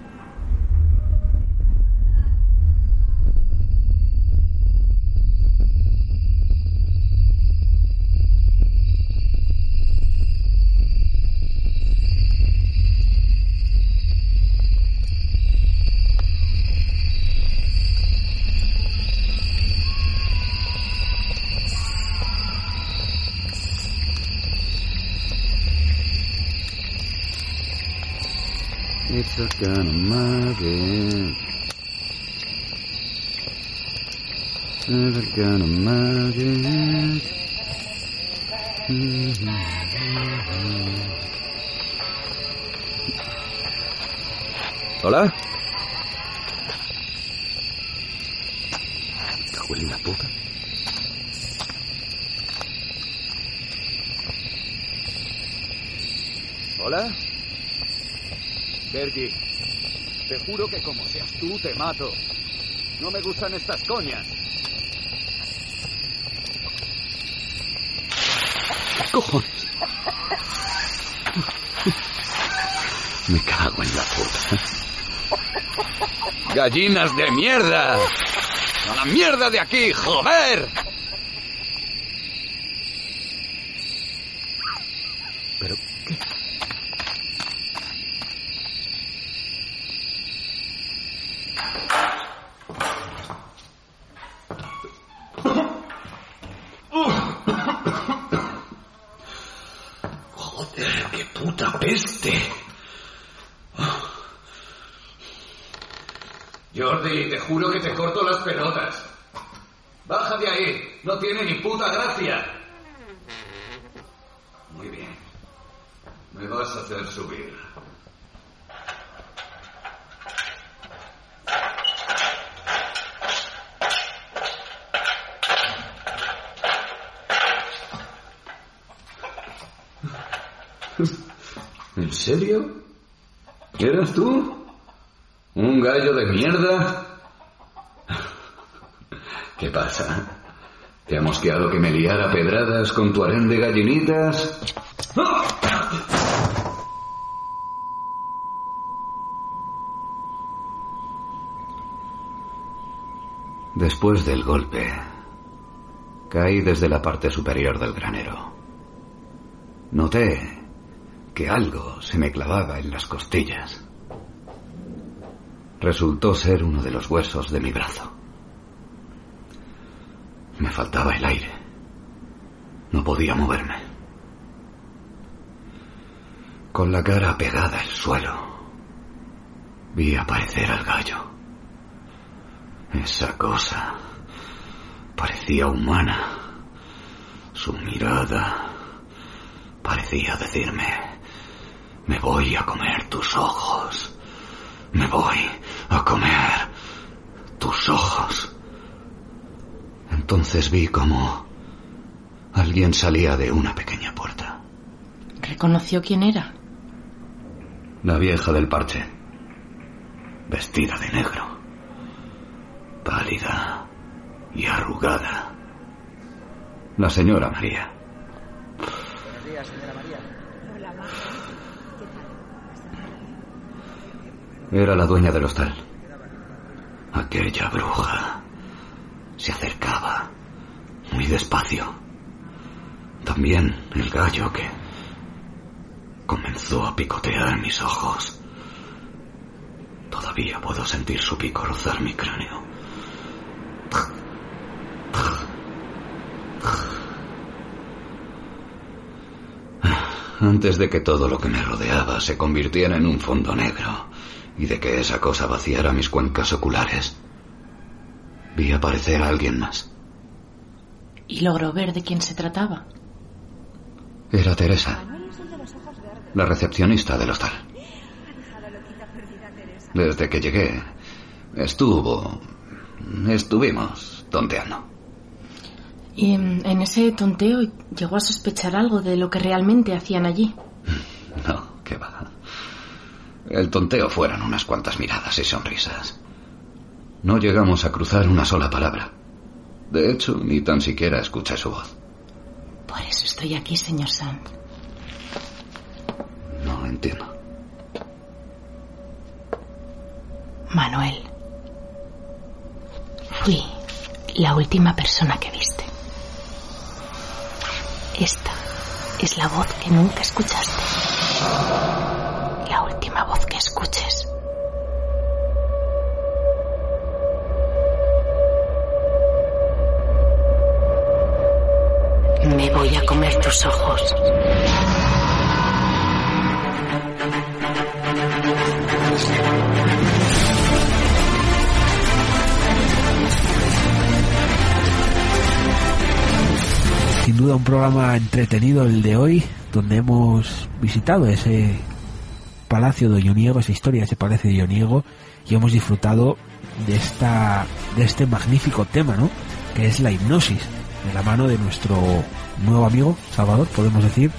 just gonna mug it. Never gonna mug it. Mm-hmm. Que como seas tú, te mato. No me gustan estas coñas. ¿Qué cojones? Me cago en la puta. ¡Gallinas de mierda! ¡A la mierda de aquí, joder! Pero, ¿qué? Joder, qué puta peste. Jordi, te juro que te corto las pelotas. Baja de ahí, no tiene ni puta gracia. Muy bien. Me vas a hacer subir. ¿En serio? ¿Eras tú? ¿Un gallo de mierda? ¿Qué pasa? ¿Te ha mosqueado que me liara con tu harén de gallinitas? Después del golpe, caí desde la parte superior del granero. Noté que algo se me clavaba en las costillas. Resultó ser uno de los huesos de mi brazo. Me faltaba el aire. No podía moverme. Con la cara pegada al suelo, vi aparecer al gallo. Esa cosa parecía humana. Su mirada parecía decirme, me voy a comer tus ojos. Me voy a comer tus ojos. Entonces vi como alguien salía de una pequeña puerta. ¿Reconoció quién era? La vieja del parche. Vestida de negro. Pálida y arrugada. La señora María. Buenos días, señora María. Era la dueña del hostal. Aquella bruja se acercaba muy despacio. También el gallo que comenzó a picotear mis ojos. Todavía puedo sentir su pico rozar mi cráneo. Antes de que todo lo que me rodeaba se convirtiera en un fondo negro y de que esa cosa vaciara mis cuencas oculares, vi aparecer a alguien más. ¿Y logró ver de quién se trataba? Era Teresa, la recepcionista del hostal. Desde que llegué, estuvo... estuvimos tonteando. ¿Y en, ese tonteo llegó a sospechar algo de lo que realmente hacían allí? No, qué va. El tonteo fueron unas cuantas miradas y sonrisas. No llegamos a cruzar una sola palabra. De hecho, ni tan siquiera escuché su voz. Por eso estoy aquí, señor Sanz. No entiendo. Manuel. Fui la última persona que viste. Esta es la voz que nunca escuchaste. La última voz que escuches. Me voy a comer tus ojos. Sin duda un programa entretenido el de hoy, donde hemos visitado ese palacio de Olloniego, esa historia, ese palacio de Olloniego, y hemos disfrutado de esta, de este magnífico tema, ¿no? Que es la hipnosis, de la mano de nuestro nuevo amigo, Salvador, podemos decir,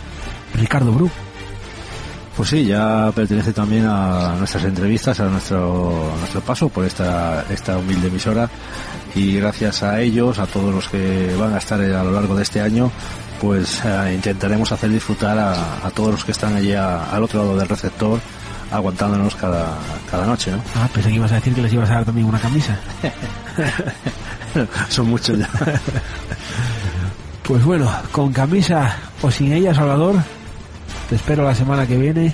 Ricardo Bru. Pues sí, ya pertenece también a nuestras entrevistas, a nuestro, nuestro paso por esta, esta humilde emisora y gracias a ellos, a todos los que van a estar a lo largo de este año, pues eh, intentaremos hacer disfrutar a, todos los que están allí al otro lado del receptor aguantándonos cada, cada noche, ¿no? Ah, pensé que ibas a decir que les ibas a dar también una camisa. Son muchos ya. Pues bueno, con camisa o sin ella, Salvador, te espero la semana que viene,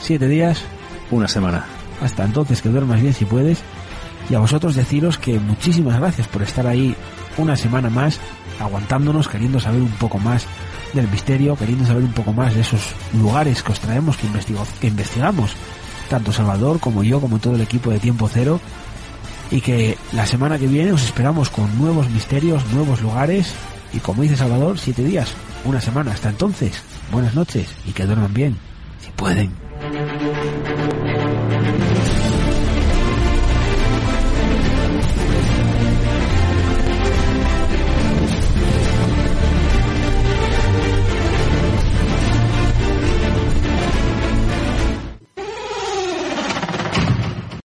siete días. Una semana. Hasta entonces que duermas bien si puedes. Y a vosotros deciros que muchísimas gracias por estar ahí una semana más, aguantándonos, queriendo saber un poco más del misterio, queriendo saber un poco más de esos lugares que os traemos, que, que investigamos, tanto Salvador como yo, como todo el equipo de Tiempo Cero. Y que la semana que viene os esperamos con nuevos misterios, nuevos lugares. Y como dice Salvador, siete días, una semana. Hasta entonces, buenas noches y que duerman bien, si pueden.